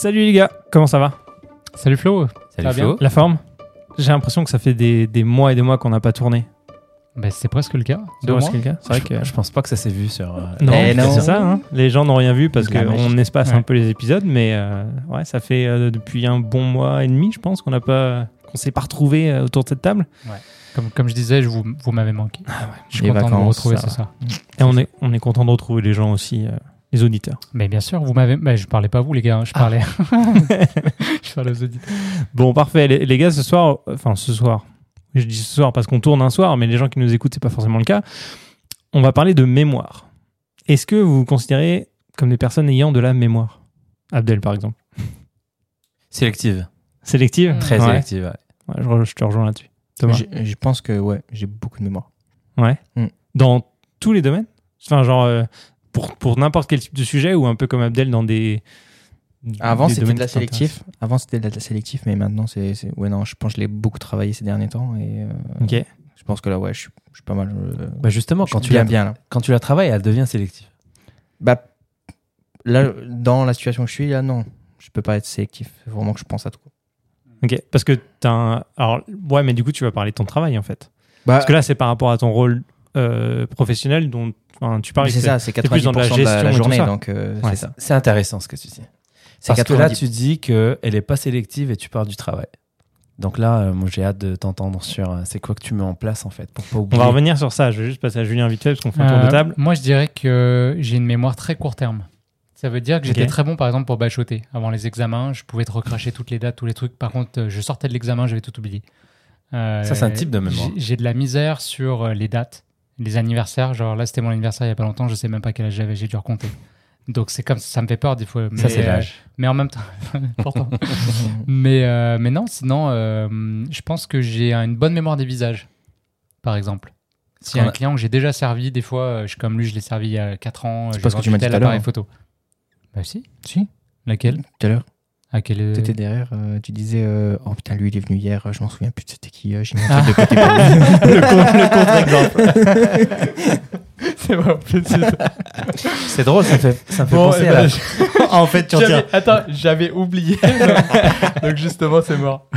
Salut les gars, comment ça va Salut Flo. Salut va bien Flo. La forme J'ai l'impression que ça fait des, des mois et des mois qu'on n'a pas tourné. Bah, c'est presque le cas. C'est Deux vrai, mois. c'est le cas C'est vrai que... Je pense pas que ça s'est vu sur. euh, Non, eh, c'est non. ça. hein. Les gens n'ont rien vu parce De la magie. qu'on espace un Ouais. peu les épisodes, mais euh, ouais, ça fait euh, depuis un bon mois et demi, je pense, qu'on n'a pas, qu'on s'est pas retrouvé autour de cette table. Comme, comme je disais, je vous, vous m'avez manqué. Je suis Les content de vous vacances, retrouver ça. Et on est, on est content de retrouver les gens aussi, euh, les auditeurs. Mais bien sûr, vous m'avez. Bah, je parlais pas à vous, les gars. hein, Je parlais. je parlais aux auditeurs. Bon, parfait. Les, les gars, ce soir, enfin ce soir, je dis ce soir parce qu'on tourne un soir, mais les gens qui nous écoutent, c'est pas forcément le cas. On va parler de mémoire. Est-ce que vous vous considérez comme des personnes ayant de la mémoire? Abdel, par exemple. Sélective. Sélective? Très Ouais. sélective. ouais. Ouais, je, te rejoins là-dessus. Thomas? Je, je pense que ouais, j'ai beaucoup de mémoire. Ouais. Mm. Dans tous les domaines? Enfin, genre, euh, pour, pour n'importe quel type de sujet ou un peu comme Abdel dans des. Avant, c'était de la sélectif. Avant, c'était de la sélectif, mais maintenant, c'est. Ouais, non, je pense que je l'ai beaucoup travaillé ces derniers temps et euh, Ok. je pense que là, ouais, je suis, je suis pas mal. euh, Bah justement, quand tu, bien, la, bien là. quand tu la travailles, elle devient sélective. Bah, là, dans la situation où je suis, là, non. Je peux pas être sélectif. C'est vraiment que je pense à tout. Ok. Parce que t'as un. Alors, ouais, mais du coup, tu vas parler de ton travail en fait. Bah, Parce que là, c'est par rapport à ton rôle euh, professionnel dont enfin, tu parles. c'est ça, c'est plus dans 90% de la de journée, donc euh, Ouais. c'est ça. C'est intéressant ce que tu dis. C'est Parce que là, 90. tu dis qu'elle est pas sélective et tu parles du travail. Donc là, euh, moi, j'ai hâte de t'entendre sur euh, c'est quoi que tu mets en place en fait pour pas On oublier. va revenir sur ça. Je vais juste passer à Julien vite fait parce qu'on fait un tour de table. Moi, je dirais que j'ai une mémoire très court terme. Ça veut dire que j'étais très bon, par exemple, pour bachoter. Avant les examens, je pouvais te recracher toutes les dates, tous les trucs. Par contre, je sortais de l'examen, j'avais tout oublié. Euh, Ça, c'est un type de mémoire. j'ai- de la misère sur les dates, les anniversaires. Genre là, c'était mon anniversaire il y a pas longtemps, je sais même pas quel âge j'avais, j'ai dû recompter. Donc c'est comme ça me fait peur des fois. Ça, mais, c'est euh, l'âge. mais en même temps, pourtant. mais, euh, mais non, sinon, euh, je pense que j'ai une bonne mémoire des visages, par exemple. S'il y a un a- client que j'ai déjà servi, des fois, euh, je comme lui, je l'ai servi il y a 4 ans. C'est pas ce que tu m'as dit tout à l'heure, hein. photo. Bah si. Si, Laquelle? Tout à l'heure. À quelle euh, T'étais derrière, euh, tu disais euh, Oh putain, lui il est venu hier, je m'en souviens plus de c'était qui, euh, j'ai mis un truc de côté pour lui. le contre-exemple. C'est vrai, en fait, c'est ça. C'est drôle, ça me fait, ça me fait Bon, penser à ben, la. je- en fait, tu j'avais- Attends, j'avais oublié. Donc justement, c'est mort.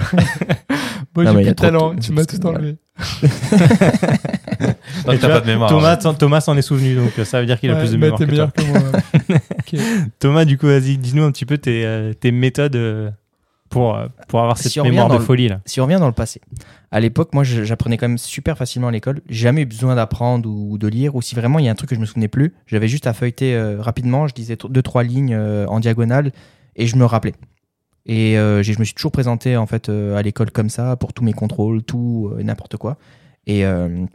Bon, j'ai plus de trop de- talent, tu m'as tout enlevé. Donc, Et tu t'as vois, pas de mémoire. Thomas, s'en- Thomas s'en est souvenu, donc euh, ça veut dire qu'il a Ouais, plus de mémoire. t'es que meilleur toi. que moi. Thomas, du coup, vas-y, dis-nous un petit peu tes, euh, tes méthodes euh, pour, pour avoir cette Si mémoire de le- folie là. Si on revient dans le passé, à l'époque, moi j'apprenais quand même super facilement à l'école. J'ai jamais eu besoin d'apprendre ou de lire, ou si vraiment il y a un truc que je me souvenais plus, j'avais juste à feuilleter euh, rapidement, je disais deux, trois lignes euh, en diagonale et je me rappelais. Et euh, je me suis toujours présenté en fait euh, à l'école comme ça pour tous mes contrôles, tout, euh, n'importe quoi. Et euh,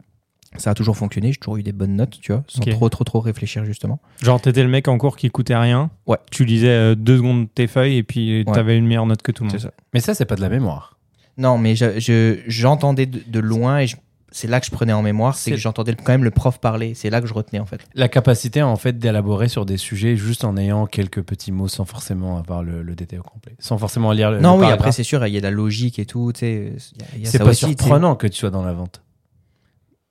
ça a toujours fonctionné, j'ai toujours eu des bonnes notes, tu vois, sans trop trop trop réfléchir justement. Genre, t'étais le mec en cours qui écoutait rien. Ouais. Tu lisais euh, deux secondes tes feuilles et puis Ouais. t'avais une meilleure note que tout le monde. C'est ça. Mais ça, c'est pas de la mémoire. Non, mais je- je- j'entendais de, de loin et je- c'est là que je prenais en mémoire, c'est que j'entendais quand même le prof parler. C'est là que je retenais en fait. La capacité en fait d'élaborer sur des sujets juste en ayant quelques petits mots sans forcément avoir le, le détail au complet, sans forcément lire le. Non, le oui, paragraphe. après c'est sûr, il y a de la logique et tout. C'est pas aussi, surprenant que tu sois dans la vente.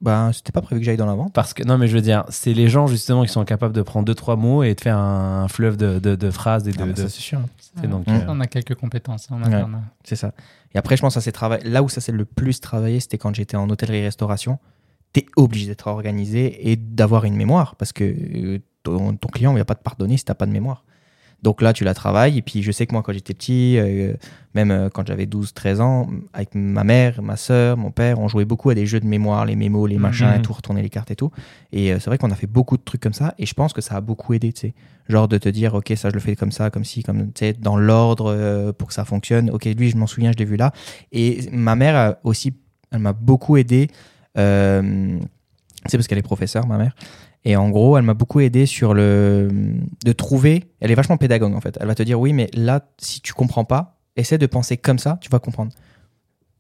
Ben, c'était pas prévu que j'aille dans la vente. Parce que, non, mais je veux dire, c'est les gens justement qui sont capables de prendre deux, trois mots et de faire un fleuve de, de, de phrases et de. Ah, bah, de- c'est sûr. C'est donc, Mm. euh, On a quelques compétences en Ouais. interne. C'est ça. Et après, je pense que ça. Là où ça s'est le plus travaillé, c'était quand j'étais en hôtellerie-restauration. T'es obligé d'être organisé et d'avoir une mémoire parce que euh, ton, ton client ne va pas te pardonner si t'as pas de mémoire. Donc là, tu la travailles. Et puis, je sais que moi, quand j'étais petit, euh, même euh, quand j'avais 12, 13 ans, avec ma mère, ma soeur, mon père, on jouait beaucoup à des jeux de mémoire, les mémos, les machins, Mhm. et tout, retourner les cartes et tout. Et euh, c'est vrai qu'on a fait beaucoup de trucs comme ça. Et je pense que ça a beaucoup aidé, tu sais. Genre de te dire, OK, ça, je le fais comme ça, comme si, comme, tu sais, dans l'ordre euh, pour que ça fonctionne. OK, lui, je m'en souviens, je l'ai vu là. Et ma mère a aussi, elle m'a beaucoup aidé. Euh, c'est parce qu'elle est professeure, ma mère. Et en gros, elle m'a beaucoup aidé sur le de trouver. Elle est vachement pédagogue en fait. Elle va te dire oui, mais là, si tu comprends pas, essaie de penser comme ça, tu vas comprendre.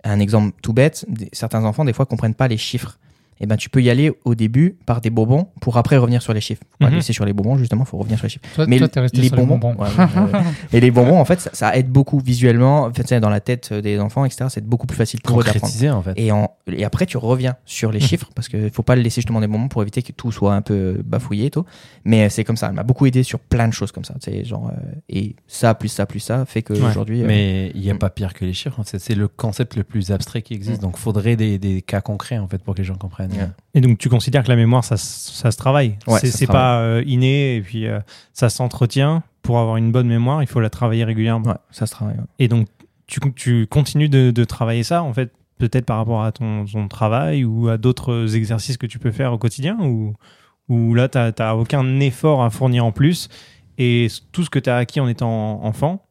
Un exemple tout bête, certains enfants des fois comprennent pas les chiffres. Et ben tu peux y aller au début par des bonbons pour après revenir sur les chiffres. Faut pas Mhm. laisser sur les bonbons justement, faut revenir sur les chiffres. Toi, Mais toi, t'es resté les sur bonbons, les bonbons. ouais, ouais, ouais. et les bonbons en fait ça, ça aide beaucoup visuellement, en fait, dans la tête des enfants etc. C'est beaucoup plus facile pour eux d'apprendre. Concrétiser, en fait. Et, en, et après, tu reviens sur les chiffres parce qu'il faut pas le laisser justement des moments pour éviter que tout soit un peu bafouillé et tout. Mais c'est comme ça. Elle m'a beaucoup aidé sur plein de choses comme ça. Genre, euh, et ça, plus ça, plus ça, fait qu'aujourd'hui. euh, Mais il n'y a Mm. pas pire que les chiffres. en fait. C'est le concept le plus abstrait qui existe. Mm. Donc, faudrait des, des cas concrets en fait pour que les gens comprennent. Ouais. Et donc, tu considères que la mémoire, ça, ça se travaille. Ouais, c'est ça se c'est pas euh, inné et puis euh, ça s'entretient. Pour avoir une bonne mémoire, il faut la travailler régulièrement. ouais, ça se travaille. ouais. Et donc, tu, tu continues de, de travailler ça, en fait, peut-être par rapport à ton, ton travail ou à d'autres exercices que tu peux faire au quotidien ou, ou là, tu n'as aucun effort à fournir en plus et tout ce que tu as acquis en étant enfant,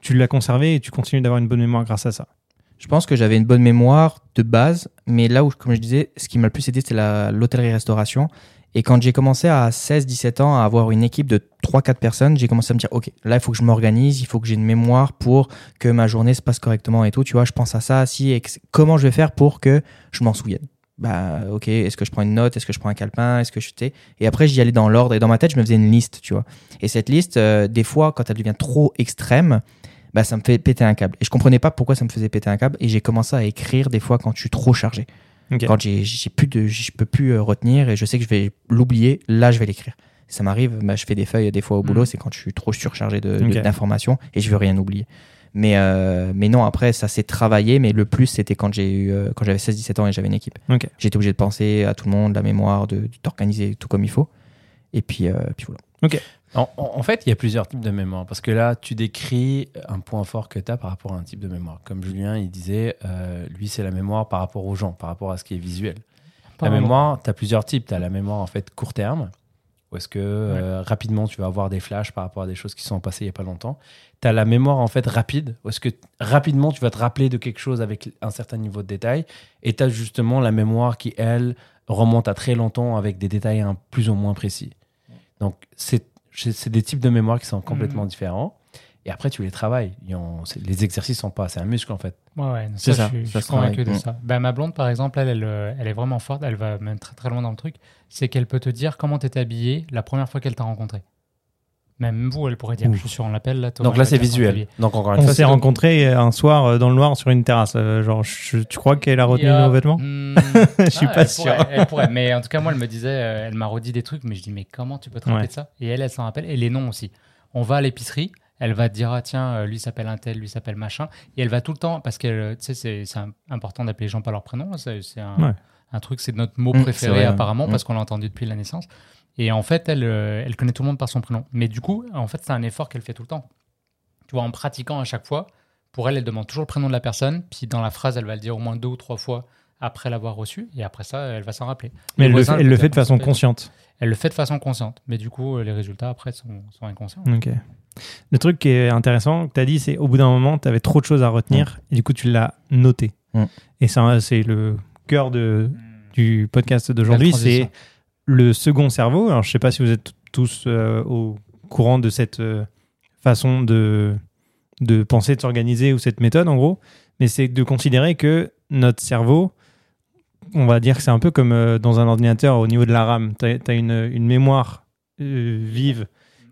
tu l'as conservé et tu continues d'avoir une bonne mémoire grâce à ça. Je pense que j'avais une bonne mémoire de base, mais là où, comme je disais, ce qui m'a le plus aidé, c'était l'hôtellerie-restauration. Et quand j'ai commencé à 16-17 ans à avoir une équipe de 3-4 personnes, j'ai commencé à me dire, OK, là, il faut que je m'organise, il faut que j'ai une mémoire pour que ma journée se passe correctement et tout. Tu vois, je pense à ça, si, comment je vais faire pour que je m'en souvienne? Bah ok est-ce que je prends une note? Est-ce que je prends un calepin? Est-ce que je sais? Et après j'y allais dans l'ordre et dans ma tête je me faisais une liste tu vois. Et cette liste euh, des fois quand elle devient trop extrême bah ça me fait péter un câble. Et je comprenais pas pourquoi ça me faisait péter un câble et j'ai commencé à écrire des fois quand je suis trop chargé. Quand j'ai plus de je peux plus euh, retenir et je sais que je vais l'oublier là je vais l'écrire. Ça m'arrive bah, je fais des feuilles des fois au boulot Mhm. c'est quand je suis trop surchargé d'informations et je veux rien oublier. Mais euh, mais non après ça s'est travaillé mais le plus c'était quand j'ai eu euh, quand j'avais 16 17 ans et j'avais une équipe. J'étais obligé de penser à tout le monde la mémoire de d'organiser tout comme il faut. Et puis euh, puis voilà En, en- en fait, il y a plusieurs types de mémoire. Parce que là, tu décris un point fort que tu as par rapport à un type de mémoire. Comme Julien, il disait, euh, lui, c'est la mémoire par rapport aux gens, par rapport à ce qui est visuel. La mémoire, tu as plusieurs types. Tu as la mémoire en fait court terme, où est-ce que euh, rapidement tu vas avoir des flashs par rapport à des choses qui sont passées il n'y a pas longtemps. Tu as la mémoire en fait rapide, où est-ce que rapidement tu vas te rappeler de quelque chose avec un certain niveau de détail. Et tu as justement la mémoire qui, elle, remonte à très longtemps avec des détails un plus ou moins précis. Donc, c'est des types de mémoire qui sont complètement Mhm. différents. Et après, tu les travailles. Ont- les exercices sont pas, c'est un muscle en fait. Ouais, ouais, ça, C'est ça, je suis, je convaincu de Mm. ça. Ben, ma blonde, par exemple, elle, elle, euh, elle est vraiment forte, elle va même très très loin dans le truc. C'est qu'elle peut te dire comment t'étais habillé la première fois qu'elle t'a rencontré. Même vous, elle pourrait dire. Ouf. Je suis sur l'appel là. Thomas, Donc là, c'est visuel. Donc encore une On fois, s'est c'est- rencontrés un soir euh, dans le noir sur une terrasse. euh, genre, je- tu crois qu'elle a retenu a- nos vêtements Hmm, Je suis ah, pas elle sûr. pourrait, elle pourrait. Mais en tout cas, moi, elle me disait, euh, elle m'a redit des trucs, mais je dis, mais comment tu peux te rappeler Ouais. de ça? Et elle, elle s'en rappelle. Et les noms aussi. On va à l'épicerie, elle va te dire, ah tiens, euh, lui s'appelle un tel, lui s'appelle machin. Et elle va tout le temps, parce que tu sais, c'est- un- important d'appeler les gens par leur prénom. C'est un, Ouais. un truc, c'est notre mot préféré apparemment, Mm. parce qu'on l'a entendu depuis la naissance. Et en fait, elle, euh, elle connaît tout le monde par son prénom. Mais du coup, en fait, c'est un effort qu'elle fait tout le temps. Tu vois, en pratiquant à chaque fois, pour elle, elle demande toujours le prénom de la personne, puis dans la phrase, elle va le dire au moins deux ou trois fois après l'avoir reçu, et après ça, elle va s'en rappeler. Mais elle le fait, elle le peut-être fait de façon consciente. Elle le fait de façon consciente, mais du coup, euh, les résultats après sont, sont inconscients. Ok. Le truc qui est intéressant que tu as dit, c'est au bout d'un moment, tu avais trop de choses à retenir et du coup, tu l'as noté. Mm. Et ça, c'est le cœur de, du podcast d'aujourd'hui, c'est le second cerveau. Alors, je sais pas si vous êtes tous euh, au courant de cette euh, façon de, penser, de s'organiser ou cette méthode, en gros, mais c'est de considérer que notre cerveau, on va dire que c'est un peu comme euh, dans un ordinateur au niveau de la RAM. Tu as, une, mémoire vive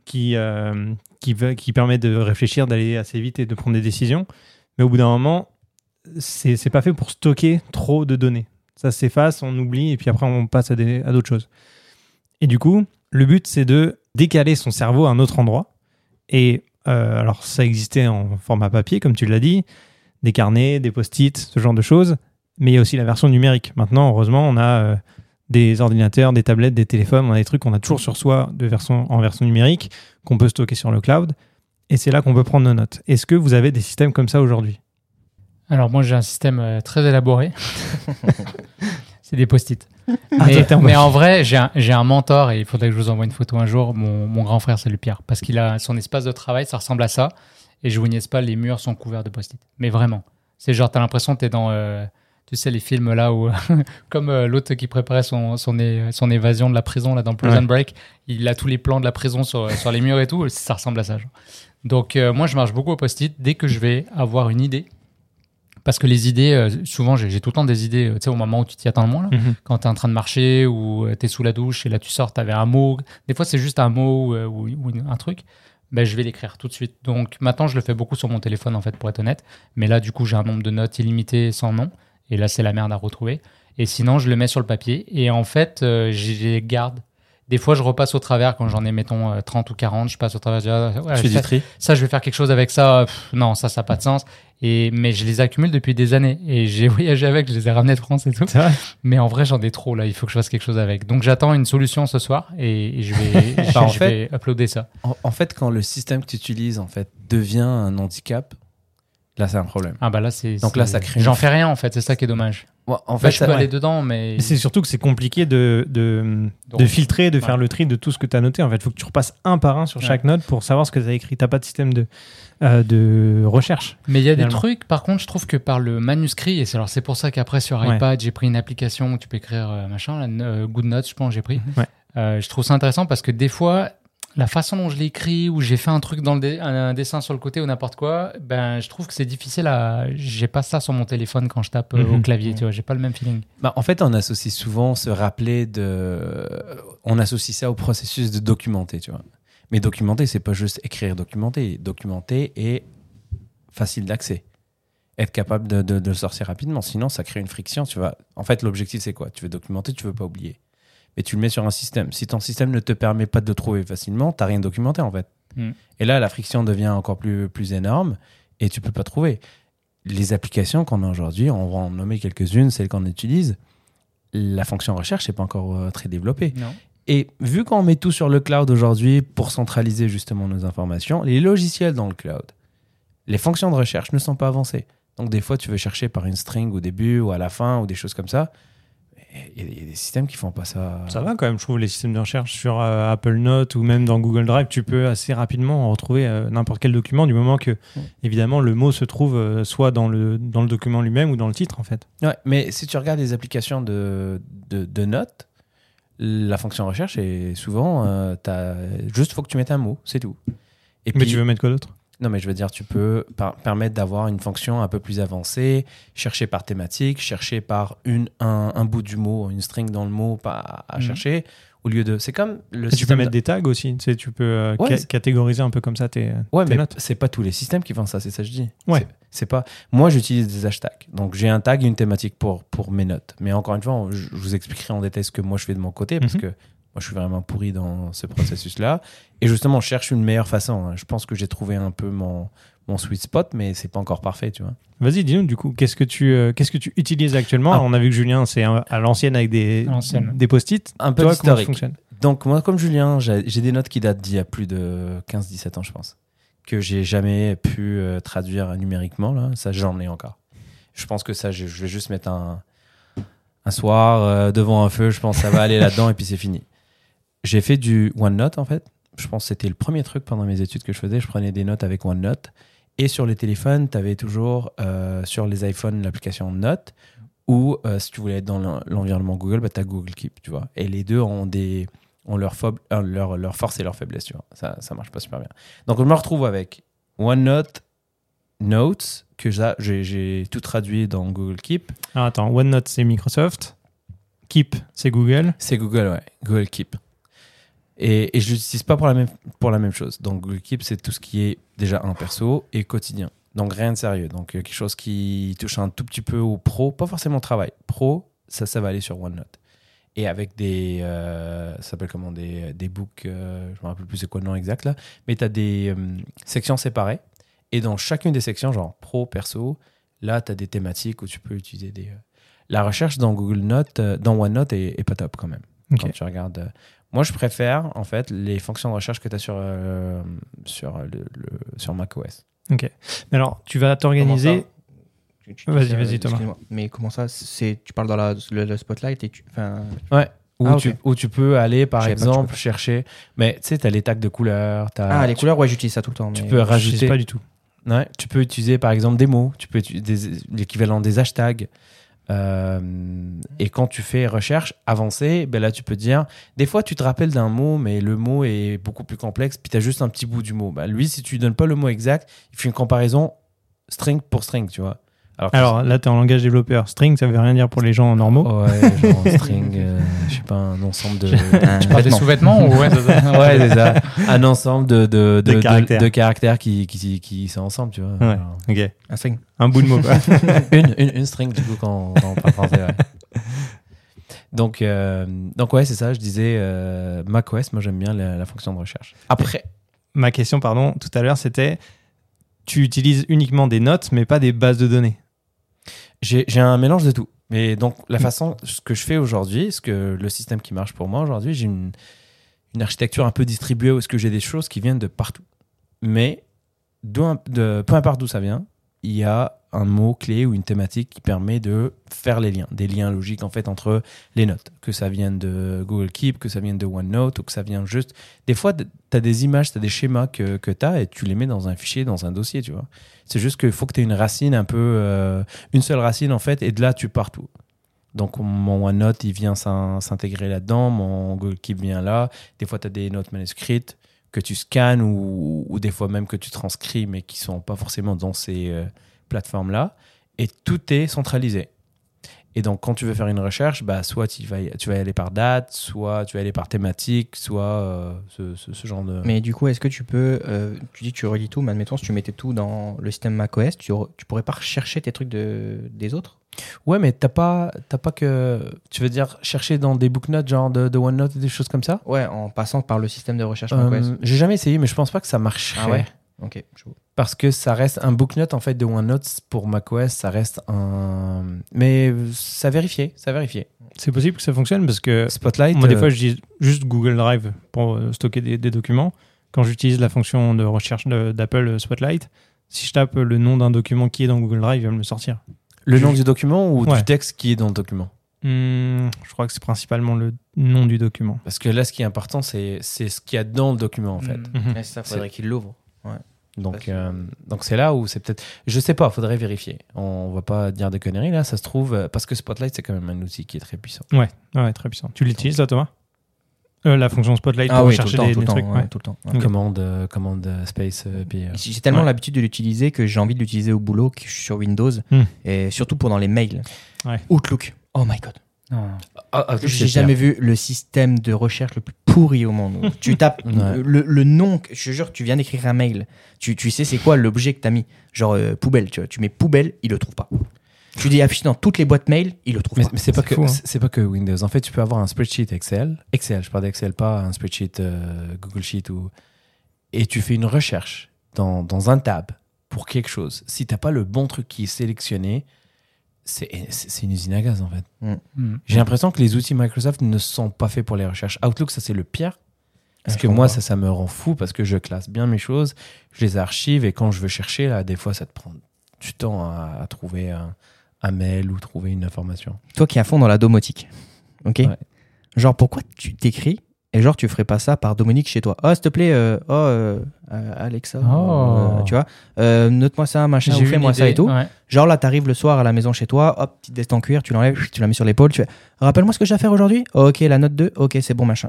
qui, qui, permet de réfléchir, d'aller assez vite et de prendre des décisions. Mais au bout d'un moment, c'est pas fait pour stocker trop de données. Ça s'efface, on oublie et puis après on passe à d'autres choses. Et du coup, le but c'est de décaler son cerveau à un autre endroit. Et euh, alors ça existait en format papier, comme tu l'as dit, des carnets, des post-it, ce genre de choses. Mais il y a aussi la version numérique. Maintenant, heureusement, on a euh, des ordinateurs, des tablettes, des téléphones, on a des trucs qu'on a toujours sur soi de version, en version numérique, qu'on peut stocker sur le cloud. Et c'est là qu'on peut prendre nos notes. Est-ce que vous avez des systèmes comme ça aujourd'hui? Alors moi, j'ai un système euh, très élaboré. c'est des post-it. Ah, mais, en mais mode- en vrai, j'ai un, mentor et il faudrait que je vous envoie une photo un jour. Mon, mon grand frère, c'est le Pierre. Parce qu'il a son espace de travail, ça ressemble à ça. Et je vous niaise pas, les murs sont couverts de post-it. Mais vraiment. C'est genre, t'as l'impression que t'es dans, euh, tu sais, les films là où, comme euh, l'autre qui préparait son, son, évasion de la prison là dans Prison Ouais. Break, il a tous les plans de la prison sur, sur les murs et tout. Ça ressemble à ça. genre. Donc, euh, moi, je marche beaucoup au post-it. Dès que je vais avoir une idée, Parce que les idées, euh, souvent, j'ai tout le temps des idées, euh, tu sais, au moment où tu t'y attends le moins, là. Mhm. quand tu es en train de marcher ou tu es sous la douche et là tu sors, tu avais un mot. Des fois, c'est juste un mot euh, ou, ou un truc. Ben, je vais l'écrire tout de suite. Donc maintenant, je le fais beaucoup sur mon téléphone, en fait, pour être honnête. Mais là, du coup, j'ai un nombre de notes illimité sans nom. Et là, c'est la merde à retrouver. Et sinon, je le mets sur le papier. Et en fait, euh, je les garde. Des fois, je repasse au travers quand j'en ai, mettons, euh, 30 ou 40. Je passe au travers. Je dis, ah, ouais, Tu fais du ça, tri. ça, je vais faire quelque chose avec ça. Pff, non, ça, ça n'a pas de sens. Et, mais je les accumule depuis des années. Et j'ai voyagé avec, je les ai ramenés de France et tout. Mais en vrai, j'en ai trop là. Il faut que je fasse quelque chose avec. Donc, j'attends une solution ce soir et, et je vais, Bah, en je vais uploader ça. En, en fait, quand le système que tu utilises en fait devient un handicap, là c'est un problème. Ah bah là, c'est. Donc là, ça crée J'en fais rien en fait. C'est ça qui est dommage. Ouais, en En fait, je ça- peux ouais. aller dedans, mais. Mais c'est surtout que c'est compliqué de, de, de filtrer, de faire le tri de tout ce que tu as noté. En fait, il faut que tu repasses un par un sur Ouais. chaque note pour savoir ce que tu as écrit. Tu n'as pas de système de, euh, de recherche. Mais il y a des trucs, par contre, je trouve que par le manuscrit, et c'est alors c'est pour ça qu'après sur Ouais. iPad, j'ai pris une application où tu peux écrire euh, machin, là, euh, Good Notes, je pense, j'ai pris. Ouais. Euh, je trouve ça intéressant parce que des fois, la façon dont je l'écris, ou j'ai fait un truc dans le dé- un, dessin sur le côté ou n'importe quoi, ben je trouve que c'est difficile à. J'ai pas ça sur mon téléphone quand je tape euh, au Mhm. clavier, tu vois, j'ai pas le même feeling. Bah, en fait, on associe souvent se rappeler de. On associe ça au processus de documenter, tu vois. Mais documenter, c'est pas juste écrire, documenter. Documenter est facile d'accès. Être capable de, de- de le sortir rapidement. Sinon, ça crée une friction, tu vois. En fait, l'objectif, c'est quoi? Tu veux documenter, tu veux pas oublier. Mais tu le mets sur un système. Si ton système ne te permet pas de le trouver facilement, t'as rien documenté, en fait. Mm. Et là, la friction devient encore plus, plus énorme et tu peux pas trouver. Les applications qu'on a aujourd'hui, on va en nommer quelques-unes, celles qu'on utilise. La fonction recherche n'est pas encore euh, très développée. Non. Et vu qu'on met tout sur le cloud aujourd'hui pour centraliser justement nos informations, les logiciels dans le cloud, les fonctions de recherche ne sont pas avancées. Donc des fois, tu veux chercher par une string au début ou à la fin ou des choses comme ça. Il y a- des systèmes qui font pas ça. Ça va quand même, je trouve, les systèmes de recherche sur euh, Apple Notes ou même dans Google Drive, tu peux assez rapidement retrouver euh, n'importe quel document du moment que, évidemment, le mot se trouve euh, soit dans le, dans le document lui-même ou dans le titre, en fait. Ouais, mais si tu regardes les applications de, de, de notes, la fonction recherche est souvent, t'as- juste faut que tu mettes un mot, c'est tout. Et Mais tu veux mettre quoi d'autre? Non, mais je veux dire, tu peux par- permettre d'avoir une fonction un peu plus avancée, chercher par thématique, chercher par une, un, un bout du mot, une string dans le mot pas à Mhm. chercher, au lieu de. C'est comme le Et Tu peux mettre de- des tags aussi, tu sais, tu peux euh, Ouais, ca- c'est- catégoriser un peu comme ça tes, Ouais, tes mais c'est pas tous les systèmes qui font ça, c'est ça que je dis. Ouais. C'est- pas. Moi, j'utilise des hashtags. Donc, j'ai un tag et une thématique pour, pour mes notes. Mais encore une fois, je, je vous expliquerai en détail ce que moi je fais de mon côté parce Mhm. que moi, je suis vraiment pourri dans ce processus-là. Et justement, je cherche une meilleure façon. hein. Je pense que j'ai trouvé un peu mon, mon sweet spot, mais c'est pas encore parfait, tu vois. Vas-y, dis-nous du coup, qu'est-ce que tu, euh, qu'est-ce que tu utilises actuellement? Ah. On a vu que Julien, c'est à l'ancienne avec des, des post-it. Un peu Toi, comment ça fonctionne? Donc, moi, comme Julien, j'ai j'ai des notes qui datent d'il y a plus de 15-17 ans, je pense, que j'ai jamais pu euh, traduire numériquement. Là. Ça, j'en ai encore. Je pense que ça, je, je vais juste mettre un, un soir euh, devant un feu. Je pense que ça va aller là-dedans et puis c'est fini. J'ai fait du OneNote, en fait. Je pense que c'était le premier truc pendant mes études que je faisais. Je prenais des notes avec OneNote. Et sur les téléphones, tu avais toujours euh, sur les iPhones l'application Note ou euh, si tu voulais être dans l'en- l'environnement Google, bah, tu as Google Keep, tu vois. Et les deux ont, des, ont leur, fob- euh, leur, leur force et leur faiblesse, tu vois. Ça, ça marche pas super bien. Donc, je me retrouve avec OneNote, Notes, que j'a- j'ai j'ai tout traduit dans Google Keep. Alors attends, OneNote, c'est Microsoft. Keep, c'est Google. C'est Google, ouais. Google Keep. Et, et je l'utilise pas pour la, même, pour la même chose. Donc, Google Keep, c'est tout ce qui est déjà un perso et quotidien. Donc, rien de sérieux. Donc, euh, quelque chose qui touche un tout petit peu au pro, pas forcément au travail. Pro, ça, ça va aller sur OneNote. Et avec des. euh, ça s'appelle comment Des, des books. euh, je me rappelle plus c'est quoi le nom exact là. Mais tu as des euh, sections séparées. Et dans chacune des sections, genre pro, perso, là, tu as des thématiques où tu peux utiliser des. La recherche dans Google Note, euh, dans OneNote est, est pas top quand même Ok. quand tu regardes. Moi, je préfère en fait les fonctions de recherche que tu as sur, euh, sur, le, le- sur macOS. Ok. Mais alors, tu vas t'organiser. Vas-y, vas-y, Thomas. Mais comment ça c'est Tu parles dans la, le, le spotlight et tu. Enfin, Où, Ah, où tu peux aller, par Je exemple, chercher. Mais tu sais, tu as les tags de couleurs. t'as- ah, les tu- couleurs, ouais, j'utilise ça tout le temps. Tu peux Je sais rajouter. pas du tout. Ouais, tu peux utiliser par exemple des mots, tu peux utiliser des- l'équivalent des hashtags. Euh, et quand tu fais recherche avancée, ben là tu peux dire, des fois tu te rappelles d'un mot, mais le mot est beaucoup plus complexe, puis tu as juste un petit bout du mot. Ben, lui, si tu lui donnes pas le mot exact, il fait une comparaison string pour string, tu vois. Alors, là, tu es en langage développeur. String, ça veut rien dire pour les gens normaux. ouais, genre string, euh, je sais pas, un ensemble de. Un Tu parles des vêtement. sous-vêtements ou ouais, c'est ça ouais, c'est ça. Un ensemble de, de, De de, de- caractères. de caractères qui, qui, qui sont ensemble, tu vois. Ouais. Alors, Ok. Un string. Un bout de mot. quoi. une, une, une string, du coup, quand, quand on parle français, ouais. Donc, euh, donc ouais, c'est ça. Je disais euh, macOS, moi j'aime bien la, la fonction de recherche. Après, Ma question, pardon, tout à l'heure, c'était tu utilises uniquement des notes, mais pas des bases de données. J'ai un mélange de tout. Mais donc, la façon, ce que je fais aujourd'hui, ce que le système qui marche pour moi aujourd'hui, j'ai une, une architecture un peu distribuée où est-ce que j'ai des choses qui viennent de partout. Mais de, peu importe d'où ça vient, il y a un mot clé ou une thématique qui permet de faire les liens, des liens logiques en fait entre les notes, que ça vienne de Google Keep, que ça vienne de OneNote ou que ça vienne juste. Des fois, tu as des images, tu as des schémas que, que tu as et tu les mets dans un fichier, dans un dossier, tu vois. C'est juste qu'il faut que tu aies une racine un peu, euh, une seule racine en fait, et de là tu pars tout. Donc mon OneNote, il vient s'in- s'intégrer là-dedans, mon Google Keep vient là. Des fois, tu as des notes manuscrites que tu scannes ou, des fois même que tu transcris, mais qui sont pas forcément dans ces euh, plateformes-là. Et tout est centralisé. Et donc, quand tu veux faire une recherche, bah, soit tu vas, y, tu vas y aller par date, soit tu vas y aller par thématique, soit euh, ce, ce- ce genre de... Mais du coup, est-ce que tu peux. euh, tu dis que tu relis tout, mais admettons, si tu mettais tout dans le système macOS, tu, tu pourrais pas rechercher tes trucs de, des autres? Ouais, mais t'as pas, pas que... Tu veux dire chercher dans des booknotes, genre de, de OneNote et des choses comme ça? Ouais, en passant par le système de recherche Euh, macOS. J'ai jamais essayé, mais je pense pas que ça marcherait. Ah ouais? Ok, je vois. Parce que ça reste un booknote en fait de OneNote pour macOS, ça reste un. Mais ça vérifié, ça vérifié. C'est possible que ça fonctionne parce que Spotlight. moi, des euh, fois, je dis juste Google Drive pour euh, stocker des, des documents. Quand j'utilise la fonction de recherche d'Apple euh, Spotlight, si je tape le nom d'un document qui est dans Google Drive, il va me le sortir. le nom du document ou Ouais. du texte qui est dans le document? Hmm, je crois que c'est principalement le nom du document. Parce que là, ce qui est important, c'est c'est ce qu'il y a dans le document en fait. Mm. Mhm. Ouais, c'est ça, C'est- faudrait qu'il l'ouvre. Donc euh, donc c'est là où c'est peut-être. Je sais pas, faudrait vérifier. On va pas dire des conneries là, ça se trouve euh, parce que Spotlight c'est quand même un outil qui est très puissant. Ouais, ouais, très puissant. Tu l'utilises, toi, Thomas? Euh, La fonction Spotlight Ah pour oui, tout le temps, des, tout le des temps. trucs. ouais, ouais. tout le temps. ouais. Commande euh, commande space euh, puis. euh, J'ai tellement Ouais. l'habitude de l'utiliser que j'ai envie de l'utiliser au boulot, que je suis sur Windows, Hmm. et surtout pendant les mails. Ouais. Outlook. Oh my god. Non. ah, ah, J'ai jamais vu le système de recherche le plus pourri au monde. tu tapes Ouais. le, le nom, je te jure, tu viens d'écrire un mail. Tu, tu sais c'est quoi l'objet que t'as mis. Genre euh, poubelle, tu vois. Tu mets poubelle, il le trouve pas. Tu dis affiché dans toutes les boîtes mail, il le trouve Mais, pas. mais c'est pas C'est que fou, hein. c'est pas que Windows. En fait, tu peux avoir un spreadsheet Excel, Excel, je parle d'Excel, pas un spreadsheet euh, Google Sheet ou et tu fais une recherche dans, dans un tab pour quelque chose. Si t'as pas le bon truc qui est sélectionné, c'est une usine à gaz en fait. Mm. J'ai l'impression que les outils Microsoft ne sont pas faits pour les recherches. Outlook, ça c'est le pire. Parce Ah, que je moi, ça, ça me rend fou parce que je classe bien mes choses, je les archive et quand je veux chercher, là, des fois, ça te prend du temps à, à trouver un, un mail ou trouver une information. Toi qui es à fond dans la domotique, ok? Ouais. Genre, pourquoi tu t'écris et genre tu ferais pas ça par Dominique chez toi Oh, s'il te plaît, euh, oh, euh, euh, Alexa, Oh. euh, tu vois, euh, note-moi ça, machin, ou fais-moi ça et tout. ouais. Genre là, t'arrives le soir à la maison chez toi, hop, petite veste en cuir, tu l'enlèves, tu la mets sur l'épaule, tu fais Rappelle-moi ce que j'ai à faire aujourd'hui Ok, la note 2, ok, c'est bon, machin.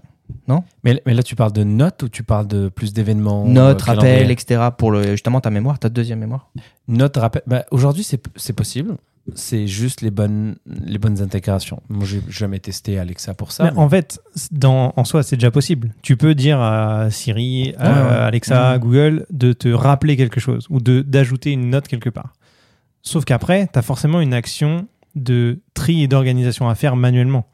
Mais, mais là, tu parles de notes ou tu parles de plus d'événements Note, euh, rappel, calendrier etc. pour le, justement ta mémoire, ta deuxième mémoire. Note, rappel. Bah, Aujourd'hui, c'est c'est possible. C'est juste les bonnes, les bonnes intégrations. Moi, j'ai jamais testé Alexa pour ça. Mais en fait, dans, en soi, c'est déjà possible. Tu peux dire à Siri, à ouais. Alexa, Mhm. Google de te rappeler quelque chose ou de d'ajouter une note quelque part. Sauf qu'après, tu as forcément une action de tri et d'organisation à faire manuellement.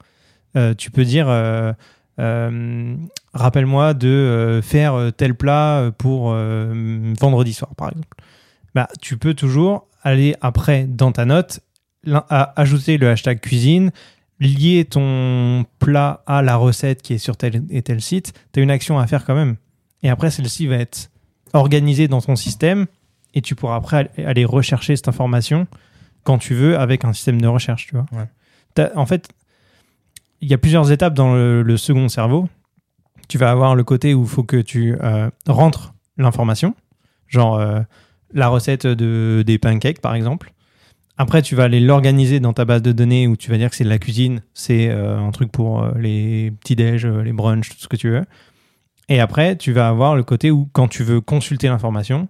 Euh, tu peux dire, euh, euh, rappelle-moi de faire tel plat pour vendredi soir, par exemple. Bah, tu peux toujours aller après dans ta note, ajouter le hashtag cuisine, lier ton plat à la recette qui est sur tel et tel site, tu as une action à faire quand même. Et après, celle-ci va être organisée dans ton système et tu pourras après aller- rechercher cette information quand tu veux avec un système de recherche, tu vois. Ouais. En fait, il y a plusieurs étapes dans le, le second cerveau. Tu vas avoir le côté où il faut que tu euh, rentres l'information, genre euh, la recette de, des pancakes par exemple. Après, tu vas aller l'organiser dans ta base de données où tu vas dire que c'est de la cuisine, c'est euh, un truc pour euh, les petits-déj, euh, les brunchs, tout ce que tu veux. Et après, tu vas avoir le côté où, quand tu veux consulter l'information,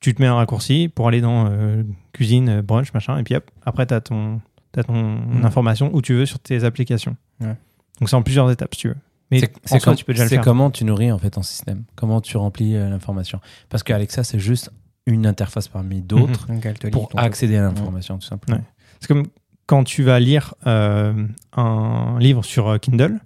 tu te mets un raccourci pour aller dans euh, cuisine, brunch, machin, et puis hop, après, tu as ton, t'as ton Mhm. information où tu veux sur tes applications. Ouais. Donc c'est en plusieurs étapes, si tu veux. Mais C'est- com- comment tu nourris en fait ton système, comment tu remplis l'information? Parce qu'Alexa, c'est juste une interface parmi d'autres lit pour accéder à l'information, tout simplement. Ouais. C'est comme quand tu vas lire euh, un livre sur euh, Kindle,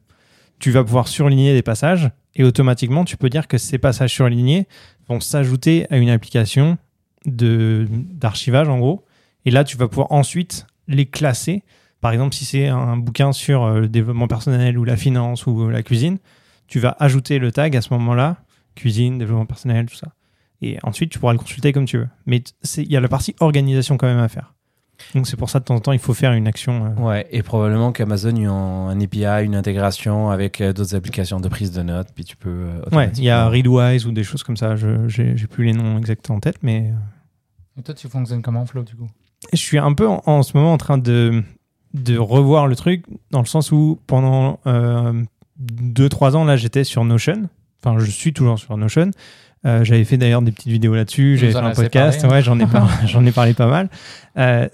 tu vas pouvoir surligner des passages et automatiquement tu peux dire que ces passages surlignés vont s'ajouter à une application de d'archivage en gros. Et là, tu vas pouvoir ensuite les classer. Par exemple, si c'est un bouquin sur euh, le développement personnel ou la finance ou la cuisine, tu vas ajouter le tag à ce moment-là, cuisine, développement personnel, tout ça. Et ensuite, tu pourras le consulter comme tu veux. Mais il y a la partie organisation quand même à faire. Donc c'est pour ça de temps en temps il faut faire une action. euh, Ouais, et probablement qu'Amazon, ils ont un API, une intégration avec euh, d'autres applications de prise de notes, puis tu peux. euh, Ouais, il y a Readwise ou des choses comme ça. Je j'ai plus les noms exacts en tête, mais Et toi, tu fonctionnes comment, Flo, du coup? Je suis un peu en, en ce moment en train de de revoir le truc dans le sens où pendant 2-3 ans là j'étais sur Notion. Enfin, je suis toujours sur Notion. Euh, j'avais fait d'ailleurs des petites vidéos là-dessus. J'avais fait un podcast. hein. Ouais, j'en ai par- j'en ai parlé pas mal. Euh,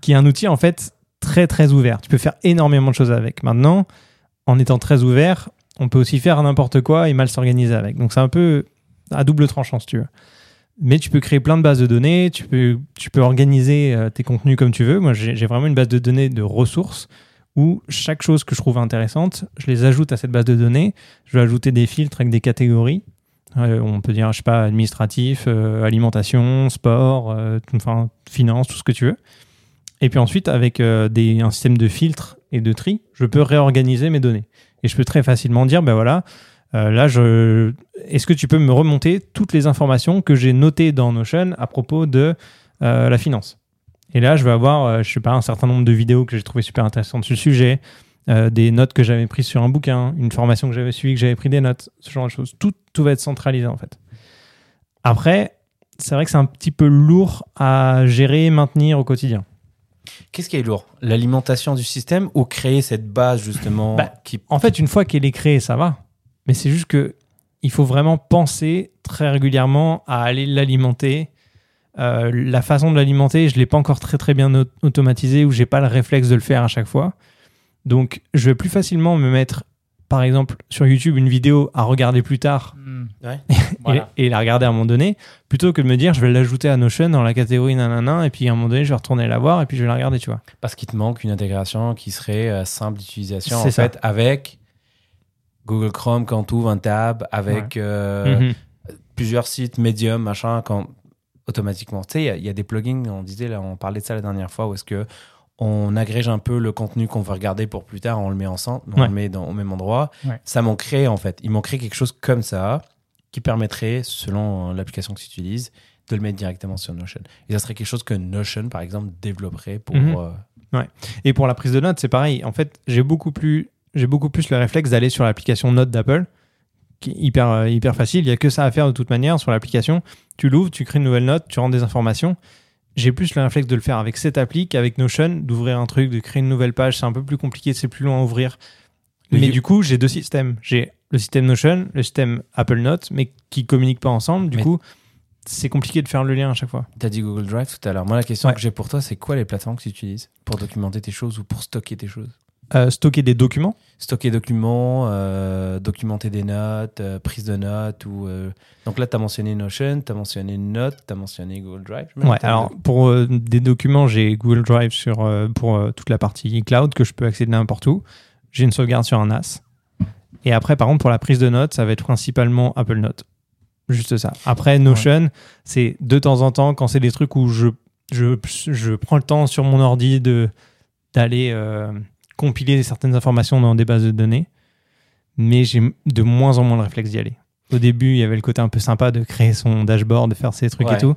qui, est un outil en fait très très ouvert. Tu peux faire énormément de choses avec. Maintenant, en étant très ouvert, on peut aussi faire n'importe quoi et mal s'organiser avec. Donc c'est un peu à double tranchant si tu veux. Mais tu peux créer plein de bases de données, tu peux, tu peux organiser euh, tes contenus comme tu veux. Moi, j'ai vraiment une base de données de ressources où chaque chose que je trouve intéressante, je les ajoute à cette base de données. Je vais ajouter des filtres avec des catégories. On peut dire, je sais pas, administratif, euh, alimentation, sport, euh, enfin, finance, tout ce que tu veux. Et puis ensuite, avec euh, des, un système de filtre et de tri, je peux réorganiser mes données. Et je peux très facilement dire, ben voilà, là, je... est-ce que tu peux me remonter toutes les informations que j'ai notées dans Notion à propos de la finance? Et là, je vais avoir, euh, je sais pas, un certain nombre de vidéos que j'ai trouvé super intéressantes sur le sujet, euh, des notes que j'avais prises sur un bouquin, une formation que j'avais suivie, que j'avais pris des notes, ce genre de choses. Tout, tout va être centralisé en fait. Après, c'est vrai que c'est un petit peu lourd à gérer et maintenir au quotidien. Qu'est-ce qui est lourd? L'alimentation du système ou créer cette base justement Bah, qui. En fait, une fois qu'elle est créée, ça va. Mais c'est juste que il faut vraiment penser très régulièrement à aller l'alimenter. Euh, la façon de l'alimenter, je l'ai pas encore très très bien au- automatisé ou j'ai pas le réflexe de le faire à chaque fois. Donc, je vais plus facilement me mettre, par exemple, sur YouTube une vidéo à regarder plus tard Ouais. Voilà. et, la regarder à un moment donné, plutôt que de me dire je vais l'ajouter à Notion dans la catégorie nanana et puis à un moment donné je vais retourner la voir et puis je vais la regarder, tu vois. Parce qu'il te manque une intégration qui serait euh, simple d'utilisation en ça. fait avec Google Chrome quand tu ouvres un tab, avec euh, Mhm. plusieurs sites, Medium, machin, quand automatiquement. Tu sais, il y a- il y, a des plugins, on disait là, on parlait de ça la dernière fois, où est-ce que on agrège un peu le contenu qu'on veut regarder pour plus tard, on le met ensemble, on Ouais. le met dans, au même endroit. Ouais. Ça manquerait en fait. Il manquerait quelque chose comme ça qui permettrait, selon euh, l'application que tu utilises, de le mettre directement sur Notion. Et ça serait quelque chose que Notion, par exemple, développerait pour. Mhm. euh, Et pour la prise de notes, c'est pareil. En fait, j'ai beaucoup plus, j'ai beaucoup plus le réflexe d'aller sur l'application Notes d'Apple, qui est hyper, euh, hyper facile. Il y a que ça à faire de toute manière sur l'application. Tu l'ouvres, tu crées une nouvelle note, tu rentres des informations. J'ai plus le réflexe de le faire avec cette appli qu'avec Notion, d'ouvrir un truc, de créer une nouvelle page. C'est un peu plus compliqué, c'est plus long à ouvrir. Mais du coup, j'ai deux systèmes. J'ai le système Notion, le système Apple Notes, mais qui communiquent pas ensemble. Du Mais- coup, c'est compliqué de faire le lien à chaque fois. Tu as dit Google Drive tout à l'heure. Moi, la question Ouais. que j'ai pour toi, c'est quoi les plateformes que tu utilises pour documenter tes choses ou pour stocker tes choses? Euh, stocker des documents. Stocker des documents, euh, documenter des notes, euh, prise de notes. ou Donc là, tu as mentionné Notion, tu as mentionné Note, tu as mentionné Google Drive. Ouais, alors de- pour des documents, j'ai Google Drive sur, pour toute la partie cloud que je peux accéder n'importe où. J'ai une sauvegarde sur un NAS. Et après, par contre, pour la prise de notes, ça va être principalement Apple Notes. Juste ça. Après, Notion, c'est de temps en temps, quand c'est des trucs où je, je, je prends le temps sur mon ordi de d'aller compiler certaines informations dans des bases de données. Mais j'ai de moins en moins le réflexe d'y aller. Au début, il y avait le côté un peu sympa de créer son dashboard, de faire ces trucs Ouais. et tout.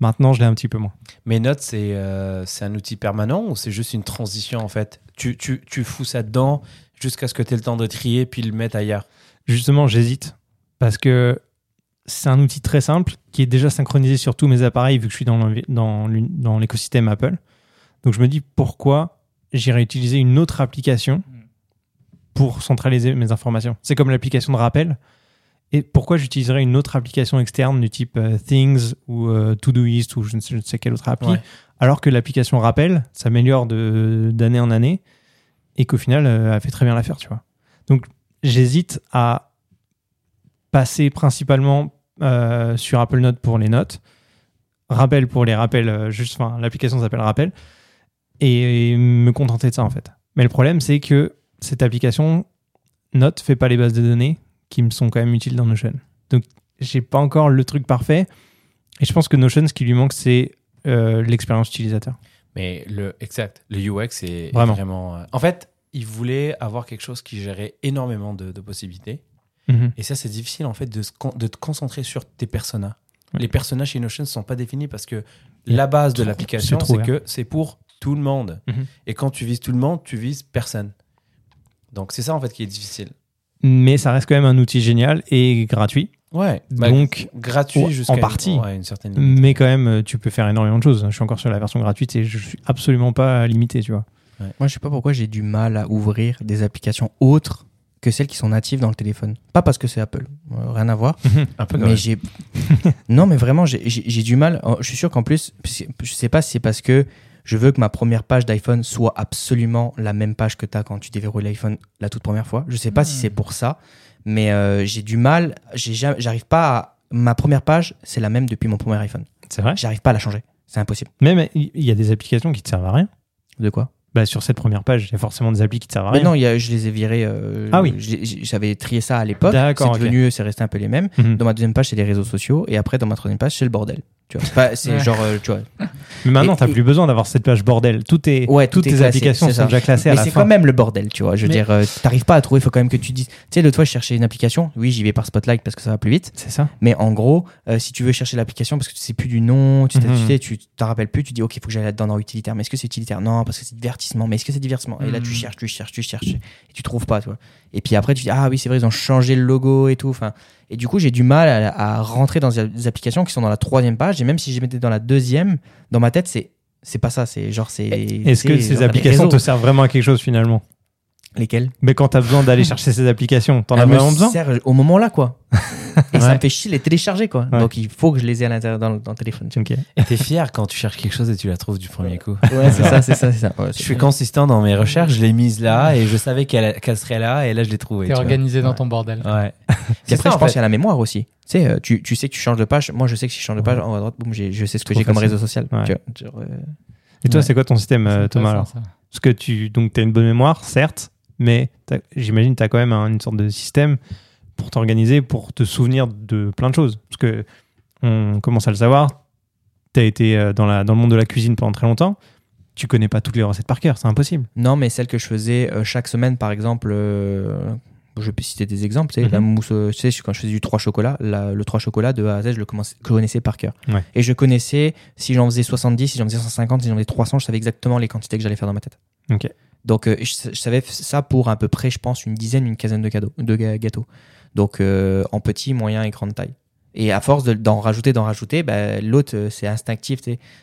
Maintenant, je l'ai un petit peu moins. Mais Note, c'est euh, c'est un outil permanent ou c'est juste une transition en fait? Tu, tu, tu fous ça dedans jusqu'à ce que tu aies le temps de trier puis le mettre ailleurs? Justement, j'hésite parce que c'est un outil très simple qui est déjà synchronisé sur tous mes appareils vu que je suis dans l'écosystème Apple. Donc je me dis pourquoi j'irais utiliser une autre application pour centraliser mes informations. C'est comme l'application de rappel. Et pourquoi j'utiliserais une autre application externe du type euh, Things ou euh, Todoist ou je ne, sais, je ne sais quelle autre appli, Ouais. alors que l'application rappel s'améliore de- d'année en année et qu'au final, euh, elle fait très bien l'affaire, tu vois. Donc, j'hésite à passer principalement euh, sur Apple Note pour les notes, rappel pour les rappels, juste, enfin, l'application s'appelle rappel, et, me contenter de ça en fait. Mais le problème, c'est que cette application Note fait pas les bases de données qui me sont quand même utiles dans Notion. Donc, j'ai pas encore le truc parfait, et je pense que Notion, ce qui lui manque, c'est euh, l'expérience utilisateur. Mais le exact, le UX est Vraiment. vraiment. euh, En fait, ils voulaient avoir quelque chose qui gérait énormément de, de possibilités. Mhm. Et ça, c'est difficile en fait de, se con- de te concentrer sur tes personas. Ouais. Les personas chez Notion ne sont pas définis parce que Il la base de l'application, c'est trop c'est ouvert. que c'est pour tout le monde. Mhm. Et quand tu vises tout le monde, tu vises personne. Donc c'est ça en fait qui est difficile. Mais ça reste quand même un outil génial et gratuit. Ouais. Donc, gratuit jusqu'à en une- partie. ouais, une certaine limite. Mais quand même, euh, tu peux faire énormément de choses. Je suis encore sur la version gratuite et je suis absolument pas limité, tu vois. Moi, je sais pas pourquoi j'ai du mal à ouvrir des applications autres que celles qui sont natives dans le téléphone. Pas parce que c'est Apple, euh, rien à voir. Un peu Mais j'ai. non, mais vraiment, j'ai- j'ai j'ai du mal. Oh, Je suis sûr qu'en plus, je sais pas si c'est parce que je veux que ma première page d'iPhone soit absolument la même page que tu as quand tu déverrouilles l'iPhone la toute première fois. Je sais pas si Hmm. c'est pour ça, mais euh, j'ai du mal. J'arrive pas à. Ma première page, c'est la même depuis mon premier iPhone. C'est vrai? J'arrive pas à la changer. C'est impossible. Même, il y a des applications qui te servent à rien. De quoi? Bah, sur cette première page, il y a forcément des applis qui te servent à Mais rien. non, y a- je les ai virés. euh, Ah oui. J'avais trié ça à l'époque. D'accord, C'est ok. devenu, c'est resté un peu les mêmes. Mhm. Dans ma deuxième page, c'est les réseaux sociaux. Et après, dans ma troisième page, c'est le bordel. Tu vois, c'est pas- c'est Ouais. genre, euh, tu vois. Mais maintenant, t'as et- plus besoin d'avoir cette page bordel. Tout est, Ouais, tout toutes est tes classé, applications c'est sont ça. déjà classées à Mais la c'est fin. quand même le bordel, tu vois. Je veux Mais- dire, euh, t'arrives pas à trouver, il faut quand même que tu dises. Tu sais, l'autre fois, je cherchais une application. Oui, j'y vais par Spotlight parce que ça va plus vite. C'est ça. Mais en gros, euh, si tu veux chercher l'application parce que tu sais plus du nom, tu t'as- Mhm. tu t'en rappelles plus, tu dis, OK, il faut que j'aille là-dedans dans utilitaire. Mais est-ce que c'est utilitaire? Non, parce que c'est divertissement. Mais est-ce que c'est divertissement? Et là, tu Mhm. cherches, tu cherches, tu cherches. Et tu trouves pas, tu vois. Et puis après, tu dis, ah oui, c'est vrai, ils ont changé le logo et tout. Enfin, et du coup, j'ai du mal à, à rentrer dans des applications qui sont dans la troisième page. Et même si je les mettais dans la deuxième, dans ma tête, c'est. C'est pas ça, c'est genre c'est. Est-ce que ces applications te servent vraiment à quelque chose finalement? Lesquels Mais quand t'as besoin d'aller chercher ces applications, t'en as vraiment besoin au moment là, quoi. Et ça me fait chier de les télécharger, quoi. Ouais. Donc il faut que je les ai à l'intérieur dans, le- dans le téléphone. tu Ok. Et t'es fier quand tu cherches quelque chose et tu la trouves du premier coup. Ouais, c'est ça, c'est ça, c'est ça. Ouais, Je suis consistant dans mes recherches, je l'ai mise là et je savais qu'elle serait là et là je l'ai trouvée. T'es vois. organisé dans Ouais. ton bordel. Ouais. C'est après, ça, je en pense qu'il y a la mémoire aussi. Tu sais, euh, tu, tu sais que tu changes de page. Moi, je sais que si je change de page, en haut à droite, boum, je sais ce que j'ai comme réseau social. Euh, Et toi, c'est quoi ton système, euh, Thomas alors. Parce que tu donc as une bonne mémoire, certes, mais j'imagine que tu as quand même un- une sorte de système pour t'organiser, pour te souvenir de plein de choses. Parce que on commence à le savoir, tu as été euh, dans, la, dans le monde de la cuisine pendant très longtemps, tu connais pas toutes les recettes par cœur, c'est impossible. Non, mais celle que je faisais euh, chaque semaine, par exemple, euh, je peux citer des exemples. Tu sais, Mhm. la mousse, euh, tu sais, quand je faisais du 3 chocolat, la- le 3 chocolat de A à Z, je le connaissais par cœur. Ouais. Et je connaissais, si j'en faisais 70, si j'en faisais 150, si j'en faisais 300, je savais exactement les quantités que j'allais faire dans ma tête. Ok. Donc, euh, je, savais ça pour à peu près, je pense, une dizaine, une quinzaine de, cadeaux, de gâteaux. Donc, euh, en petit, moyen et grande taille. Et à force de- d'en rajouter, d'en rajouter, bah, l'autre, euh, c'est instinctif,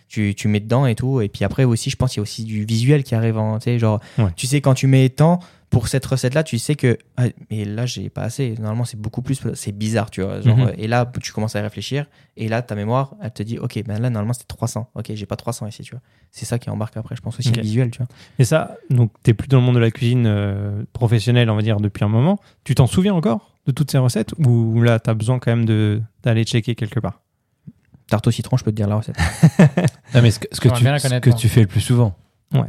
tu. Tu, mets dedans et tout. Et puis après aussi, je pense qu'il y a aussi du visuel qui arrive en, tu sais, genre, Ouais. tu sais, quand tu mets tant pour cette recette-là, tu sais que, ah, mais là, j'ai pas assez. Normalement, c'est beaucoup plus. C'est bizarre, tu vois. Genre, Mhm. euh, Et là, tu commences à réfléchir. Et là, ta mémoire, elle te dit, OK, ben là, normalement, c'était 300. OK, j'ai pas 300 ici, tu vois. C'est ça qui embarque après, je pense aussi, le visuel, tu vois. Et ça, donc tu plus dans le monde de la cuisine euh, professionnelle, on va dire, depuis un moment. Tu t'en souviens encore? De toutes ces recettes Ou là, tu as besoin quand même de- d'aller checker quelque part? Tarte au citron, je peux te dire la recette. Non, mais ce que, ce que tu, ce que tu fais le plus souvent. Ouais.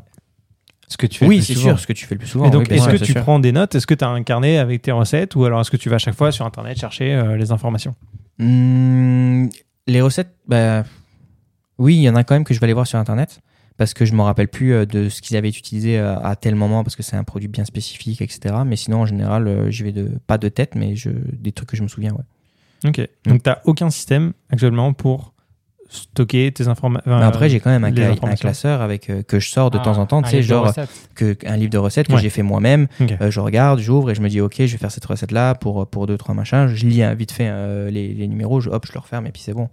Ce que tu fais Oui, c'est sûr, ce que tu fais le plus souvent. Et donc, oui, est-ce que tu sûr. prends des notes? Est-ce que tu as un carnet avec tes recettes Ou alors est-ce que tu vas à chaque fois sur Internet chercher euh, les informations? Hmm, les recettes, bah, oui, il y en a quand même que je vais aller voir sur Internet parce que je me rappelle plus euh, de ce qu'ils avaient utilisé euh, à tel moment parce que c'est un produit bien spécifique, etc. Mais sinon, en général, euh, j'y vais de pas de tête, mais je, des trucs que je me souviens. Ouais. Ok. Donc, tu n'as aucun système actuellement pour stocker tes informations. Après, j'ai quand même un, classeur avec euh, que je sors de Ah, temps en temps, un tu sais, livre de genre recettes. que, un livre de recettes que Ouais. j'ai fait moi-même. Euh, je regarde, j'ouvre et je me dis, ok, je vais faire cette recette-là pour pour deux trois machins. Je lis hein, vite fait euh, les, les numéros, je, hop, je le referme et puis c'est bon.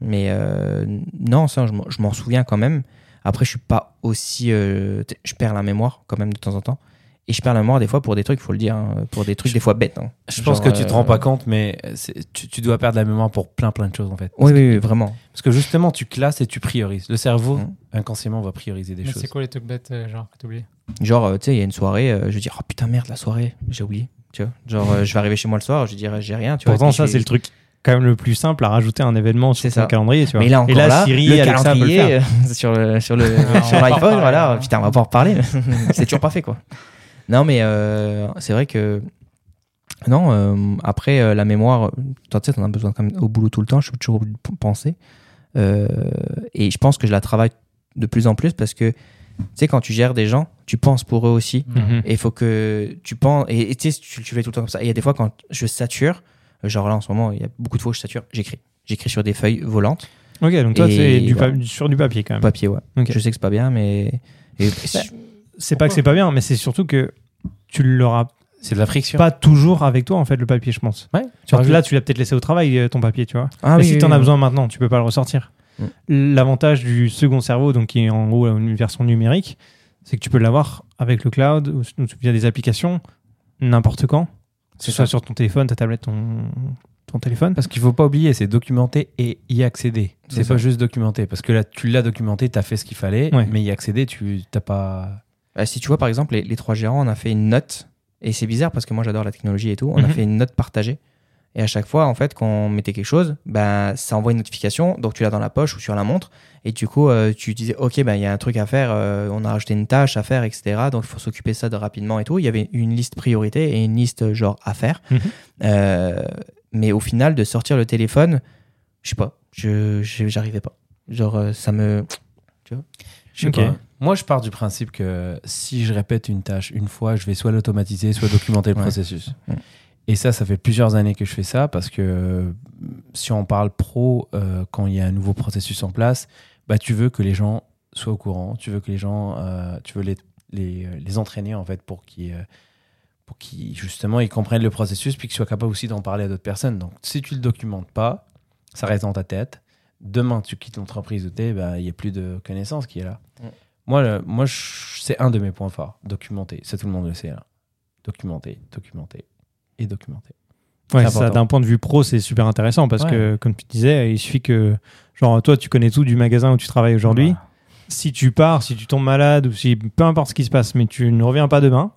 Mais euh, non, ça, je m'en- je m'en souviens quand même. Après, je suis pas aussi, euh, je perds la mémoire quand même de temps en temps. Et je perds la mémoire des fois pour des trucs, faut le dire, hein, pour des trucs des fois bêtes. hein. Je pense que tu te euh, rends pas compte, mais tu, tu dois perdre la mémoire pour plein plein de choses en fait. Oui, oui, oui, vraiment. Parce que justement, tu classes et tu priorises. Le cerveau, Mhm. inconsciemment, va prioriser des Mais choses. c'est quoi les trucs bêtes, euh, genre, que t'oublies Genre, euh, tu sais, il y a une soirée, euh, je vais dire, oh putain, merde, la soirée, j'ai oublié. Tu vois, genre, euh, je vais arriver chez moi le soir, je dirais, j'ai rien, tu vois. Pourtant, puis ça, je c'est le truc quand même le plus simple à rajouter un événement sur ça. calendrier, tu vois. Mais là encore, Et là, là, Siri, le Alexa peut le calendrier faire. euh, sur le sur le l'iPhone, voilà. Putain, on va pas en reparler. c'est toujours pas fait quoi. Non, mais euh, c'est vrai que non. euh, après la mémoire, toi tu sais, t'en as besoin quand même au boulot tout le temps. Je suis toujours obligé de penser. Et je pense que je la travaille de plus en plus parce que tu sais quand tu gères des gens, tu penses pour eux aussi. Mhm. Et il faut que tu penses. Et et tu sais, tu, tu fais tout le temps comme ça. Et il y a des fois, quand je sature, genre là en ce moment, il y a beaucoup de fois où je sature, j'écris. J'écris sur des feuilles volantes, Ok, donc toi, c'est du voilà. sur du papier quand même. papier, ouais. Ok. Je sais que c'est pas bien, mais. et- C'est pas que c'est pas bien, mais c'est surtout que tu l'auras C'est de la friction. pas toujours avec toi, en fait, le papier, je pense. Ouais, tu là, tu l'as peut-être laissé au travail, euh, ton papier, tu vois. Ah Mais oui, si oui, tu en oui, as besoin maintenant, tu peux pas le ressortir. Mm. L'avantage du second cerveau, donc qui est en gros une version numérique, c'est que tu peux l'avoir avec le cloud ou ou via des applications n'importe quand. Que ce soit sur ton téléphone, ta tablette, ton, ton téléphone. Parce qu'il faut pas oublier, c'est documenter et y accéder. C'est pas juste documenter. Parce que là, tu l'as documenté, tu as fait ce qu'il fallait, Ouais. mais y accéder, tu t'as pas. Bah, si tu vois, par exemple, les, les trois gérants, on a fait une note. Et c'est bizarre parce que moi, j'adore la technologie et tout. On a Mhm. fait une note partagée. Et à chaque fois, en fait, quand on mettait quelque chose, bah, ça envoie une notification. Donc, tu l'as dans la poche ou sur la montre. Et du coup, euh, tu disais, OK, bah, il y a un truc à faire. euh, on a rajouté une tâche à faire, etc. Donc, il faut s'occuper de ça de rapidement et tout. Il y avait une liste priorité et une liste euh, genre à faire. Mhm. Euh, mais au final, de sortir le téléphone, je sais pas. Je, j'arrivais pas. Genre, ça me. Je sais Ok. pas. Moi, je pars du principe que si je répète une tâche une fois, je vais soit l'automatiser, soit documenter le Ouais. processus. Ouais. Et ça, ça fait plusieurs années que je fais ça parce que euh, si on parle pro, euh, quand il y a un nouveau processus en place, bah, tu veux que les gens soient au courant, tu veux que les gens, euh, tu veux les, les, les entraîner en fait pour qu'ils pour qu'ils justement ils comprennent le processus puis qu'ils soient capables aussi d'en parler à d'autres personnes. Donc, si tu le documentes pas, ça reste dans ta tête. Demain, tu quittes l'entreprise où tu es, bah, il n'y a plus de connaissances qui est là. Moi, le- moi c'est un de mes points forts, documenter. Ça, tout le monde le sait. Là. Documenter, documenter et documenter. Ouais, ça, d'un point de vue pro, c'est super intéressant parce Ouais. que, comme tu disais, il suffit que, genre, toi, tu connais tout du magasin où tu travailles aujourd'hui. Si tu pars, si tu tombes malade ou si peu importe ce qui se passe, mais tu ne reviens pas demain,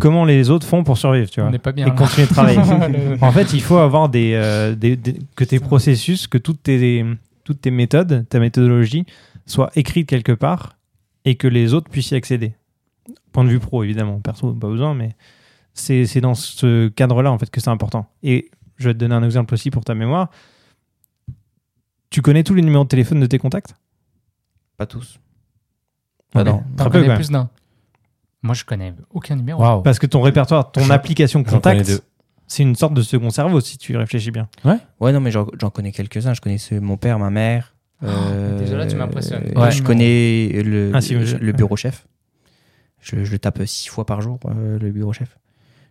comment les autres font pour survivre, tu On vois n'est pas bien. Et là. continuer de travailler. Le- en fait, il faut avoir des, euh, des- des- que tes processus, que toutes tes, toutes tes méthodes, ta méthodologie soient écrites quelque part et que les autres puissent y accéder. Point de vue pro, évidemment. Perso, pas besoin, mais c'est c'est dans ce cadre-là, en fait, que c'est important. Et je vais te donner un exemple aussi pour ta mémoire. Tu connais tous les numéros de téléphone de tes contacts? Pas tous. Ah Ah non. très peu plus d'un? Moi, je connais aucun numéro. Parce que ton répertoire, ton application contact, c'est une sorte de second cerveau si tu y réfléchis bien. Ouais, non, mais j'en connais quelques-uns. Je connais ceux- mon père, ma mère. euh, déjà là, tu m'impressionnes. euh, Ouais. Je connais le, Ah, si, le, je- le bureau chef. Je, je le tape six fois par jour, euh, le bureau chef.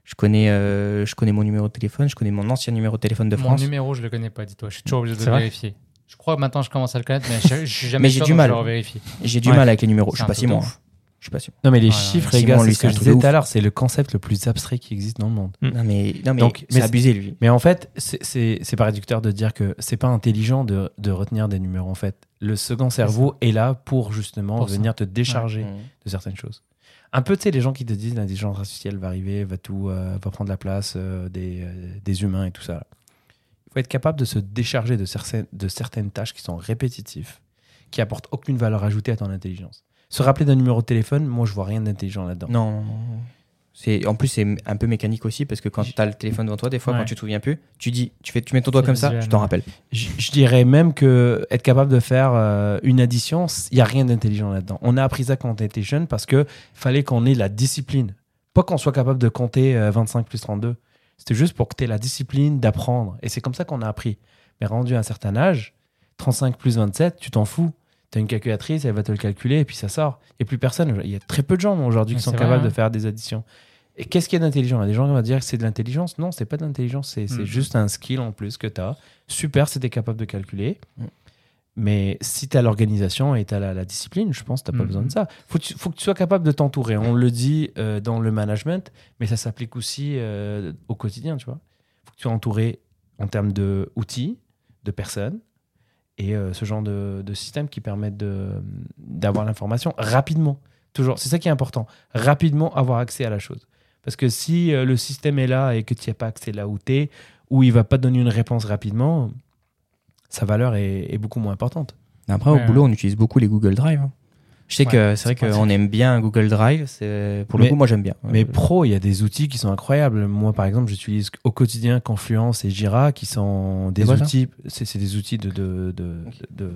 Je connais, euh, je connais mon numéro de téléphone, je connais mon ancien numéro de téléphone de Mon France. numéro, je le connais pas, dis-toi. Je suis toujours obligé de le vérifier. Je crois que maintenant je commence à le connaître, mais je, je suis jamais Mais j'ai sûr, du mal. Je le revérifie. J'ai du Ouais. mal avec les numéros. Je suis pas si moi. ouf. Je suis pas sûr. Non, mais les Ouais, chiffres, les gars, c'est ce que je disais tout à l'heure, c'est le concept le plus abstrait qui existe dans le monde. Non mais, non, mais Donc, mais c'est abusé lui. Mais en fait, c'est- c'est c'est pas réducteur de dire que c'est pas intelligent de, de retenir des numéros. En fait, le second cerveau est là pour justement Pour ça. venir te décharger Mm. de certaines choses. Un peu, tu sais, les gens qui te disent l'intelligence artificielle va arriver, va tout, euh, va prendre la place euh, des, euh, des humains et tout ça. Il faut être capable de se décharger de certaines, de certaines tâches qui sont répétitives, qui apportent aucune valeur ajoutée à ton intelligence. Se rappeler d'un numéro de téléphone, moi, je vois rien d'intelligent là-dedans. Non, non, non. C'est en plus c'est un peu mécanique aussi parce que quand tu as le téléphone devant toi, des fois Ouais. quand tu te souviens plus, tu dis, tu fais, tu mets ton doigt comme ça, je t'en rappelle. Je, je dirais même que être capable de faire euh, une addition, il n'y a rien d'intelligent là-dedans. On a appris ça quand on était jeune parce que fallait qu'on ait la discipline. Pas qu'on soit capable de compter euh, 25 plus 32. C'était juste pour que tu aies la discipline d'apprendre. Et c'est comme ça qu'on a appris. Mais rendu à un certain âge, 35 plus 27, tu t'en fous. Tu as une calculatrice, elle va te le calculer et puis ça sort. Et plus personne. Il y a très peu de gens aujourd'hui qui sont capables vrai, de hein. faire des additions. Et qu'est-ce qu'il y a d'intelligent? Il y a Des gens qui vont dire que c'est de l'intelligence. Non, c'est pas de l'intelligence. C'est Mhm. juste un skill en plus que tu as. Super, c'était capable de calculer. Mais si tu as l'organisation et tu as la, la discipline, je pense que tu n'as pas Mhm. besoin de ça. Il faut, que tu- faut que tu sois capable de t'entourer. On le dit euh, dans le management, mais ça s'applique aussi euh, au quotidien, tu vois. Il faut que tu sois entouré en termes d'outils, de personnes et euh, ce genre de, de système qui permettent de- d'avoir l'information rapidement. Toujours, c'est ça qui est important. Rapidement avoir accès à la chose. Parce que si euh, le système est là et que tu n'y as pas accès là où tu es, ou il va pas te donner une réponse rapidement, sa valeur est, est beaucoup moins importante. Après, Ouais, au boulot, on utilise beaucoup les Google Drive. hein. Je sais Ouais, que c'est vrai qu'on aime bien Google Drive. Pour le Mais- coup, moi, j'aime bien. Mais Euh, pro, il y a des outils qui sont incroyables. Moi, par exemple, j'utilise au quotidien Confluence et Jira, qui sont des outils. C'est des outils de de, de, Ok. de,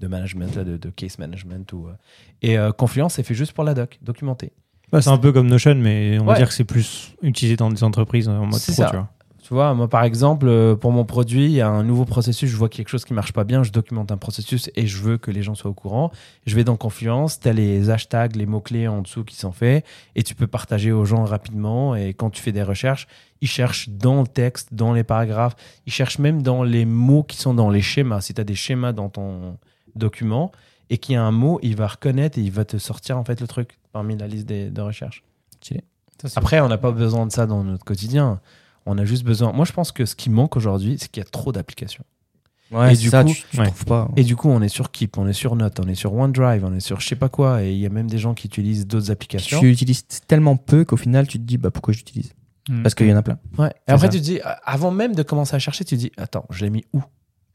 de management, de, de case management. Ou, euh, et euh, Confluence, c'est fait juste pour la doc, documenté. Bah, c'est un peu comme Notion, mais on va Ouais. dire que c'est plus utilisé dans des entreprises en mode pro, ça. tu vois. Tu vois, moi, par exemple, euh, pour mon produit, il y a un nouveau processus. Je vois quelque chose qui marche pas bien, je documente un processus et je veux que les gens soient au courant. Je vais dans Confluence, tu as les hashtags, les mots-clés en dessous qui sont faits et tu peux partager aux gens rapidement. Et quand tu fais des recherches, ils cherchent dans le texte, dans les paragraphes, ils cherchent même dans les mots qui sont dans les schémas. Si tu as des schémas dans ton document et qu'il y a un mot, il va reconnaître et il va te sortir en fait le truc parmi la liste des- de c'est- Après, on n'a pas besoin de ça dans notre quotidien. On a juste besoin. Moi, je pense que ce qui manque aujourd'hui, c'est qu'il y a trop d'applications. Ouais, Et du ça, coup- tu, tu Ouais. trouves pas. Et du coup, on est sur Keep, on est sur Note, on est sur OneDrive, on est sur je sais pas quoi. Et il y a même des gens qui utilisent d'autres applications. Tu utilises tellement peu qu'au final, tu te dis bah, pourquoi j'utilise Hmm. Parce qu'il y en a plein. Ouais. Et après, ça. tu te dis, avant même de commencer à chercher, tu te dis, attends, je l'ai mis où?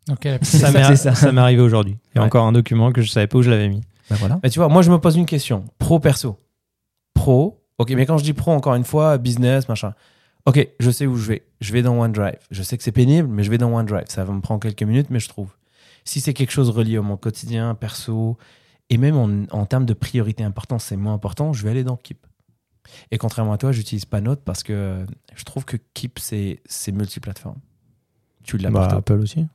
Ok, la C'est Ça ça, m'est arrivé aujourd'hui. Il y a Ouais. encore un document que je savais pas où je l'avais mis. Voilà. Mais tu vois, moi, je me pose une question. Pro, perso? Pro, ok, mais quand je dis pro, encore une fois, business, machin. Ok, je sais où je vais. Je vais dans OneDrive. Je sais que c'est pénible, mais je vais dans OneDrive. Ça va me prendre quelques minutes, mais je trouve. Si c'est quelque chose relié à mon quotidien, perso, et même en, en termes de priorité importante, c'est moins important, je vais aller dans Keep. Et contrairement à toi, j'utilise pas Note parce que je trouve que Keep, c'est multiplateforme. Tu l'as Bah. Apple aussi.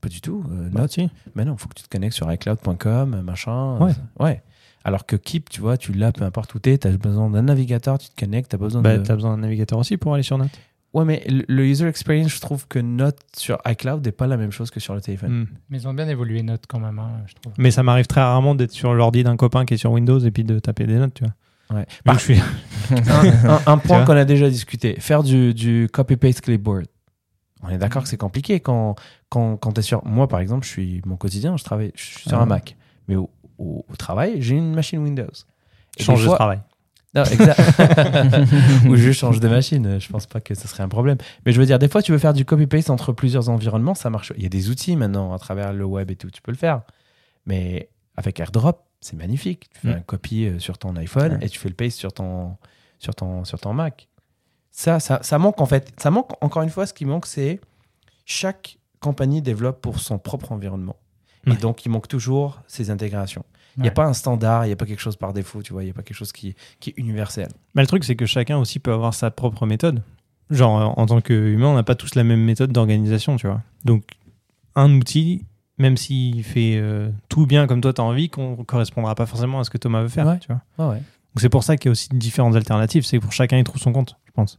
Pas du tout. euh, Bah, Note, si. mais non, il faut que tu te connectes sur iCloud.com, machin. Ouais. ouais. Alors que Keep, tu vois, tu l'as peu importe où t'es, t'as besoin d'un navigateur, tu te connectes, t'as pas besoin Bah, de. t'as besoin d'un navigateur aussi pour aller sur Note. Ouais, mais le- user experience, je trouve que Note sur iCloud n'est pas la même chose que sur le téléphone. Hmm. Mais ils ont bien évolué Note quand même, hein, je trouve. Mais ça m'arrive très rarement d'être sur l'ordi d'un copain qui est sur Windows et puis de taper des notes, tu vois. Ouais. Par- je suis- un, un- un point qu'on a déjà discuté, faire du, du copy-paste clipboard. On est d'accord que c'est compliqué quand, quand, quand tu es sur. Moi, par exemple, je suis mon quotidien, je travaille, je suis sur Ah. un Mac. Mais au, au- au travail, j'ai une machine Windows. Et change de travail. Non, exact. Ou je change de machine. Je pense pas que ce serait un problème. Mais je veux dire, des fois, tu veux faire du copy-paste entre plusieurs environnements, ça marche. Il y a des outils maintenant à travers le web et tout, tu peux le faire. Mais avec AirDrop, c'est magnifique. Tu fais Mm. un copy euh, sur ton iPhone Ouais. et tu fais le paste sur ton, sur ton, sur ton Mac. Ça, ça, ça manque en fait. Ça manque, encore une fois, ce qui manque, c'est chaque compagnie développe pour son propre environnement. Et Ouais. donc, il manque toujours ces intégrations. Il n'y a Ouais. pas un standard, il n'y a pas quelque chose par défaut, tu vois, il n'y a pas quelque chose qui, qui est universel. Mais le truc, c'est que chacun aussi peut avoir sa propre méthode. Genre, en tant qu'humain, on n'a pas tous la même méthode d'organisation, tu vois. Donc, un outil, même s'il fait euh, tout bien comme toi, tu as envie, qu'on correspondra pas forcément à ce que Thomas veut faire, Ouais. tu vois. Ouais, ouais. Donc, c'est pour ça qu'il y a aussi différentes alternatives. C'est que pour chacun, il trouve son compte, je pense.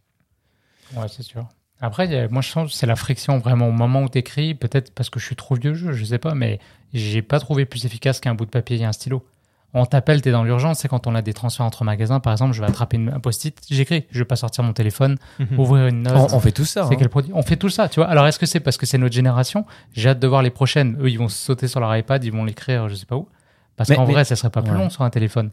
Ouais, c'est sûr. Après, a- moi, je sens que c'est la friction vraiment au moment où tu écris, peut-être parce que je suis trop vieux jeu, je sais pas, mais j'ai pas trouvé plus efficace qu'un bout de papier et un stylo. On t'appelle, tu es dans l'urgence, c'est quand on a des transferts entre magasins, par exemple, je vais attraper une- un post-it, j'écris, je vais pas sortir mon téléphone, ouvrir une note. On, on fait tout ça. C'est hein. quel produit? On fait tout ça, tu vois. Alors, est-ce que c'est parce que c'est notre génération? J'ai hâte de voir les prochaines. Eux, ils vont sauter sur leur iPad, ils vont l'écrire, je sais pas où. Parce Mais- qu'en mais- vrai, ça serait pas plus Ouais. long sur un téléphone.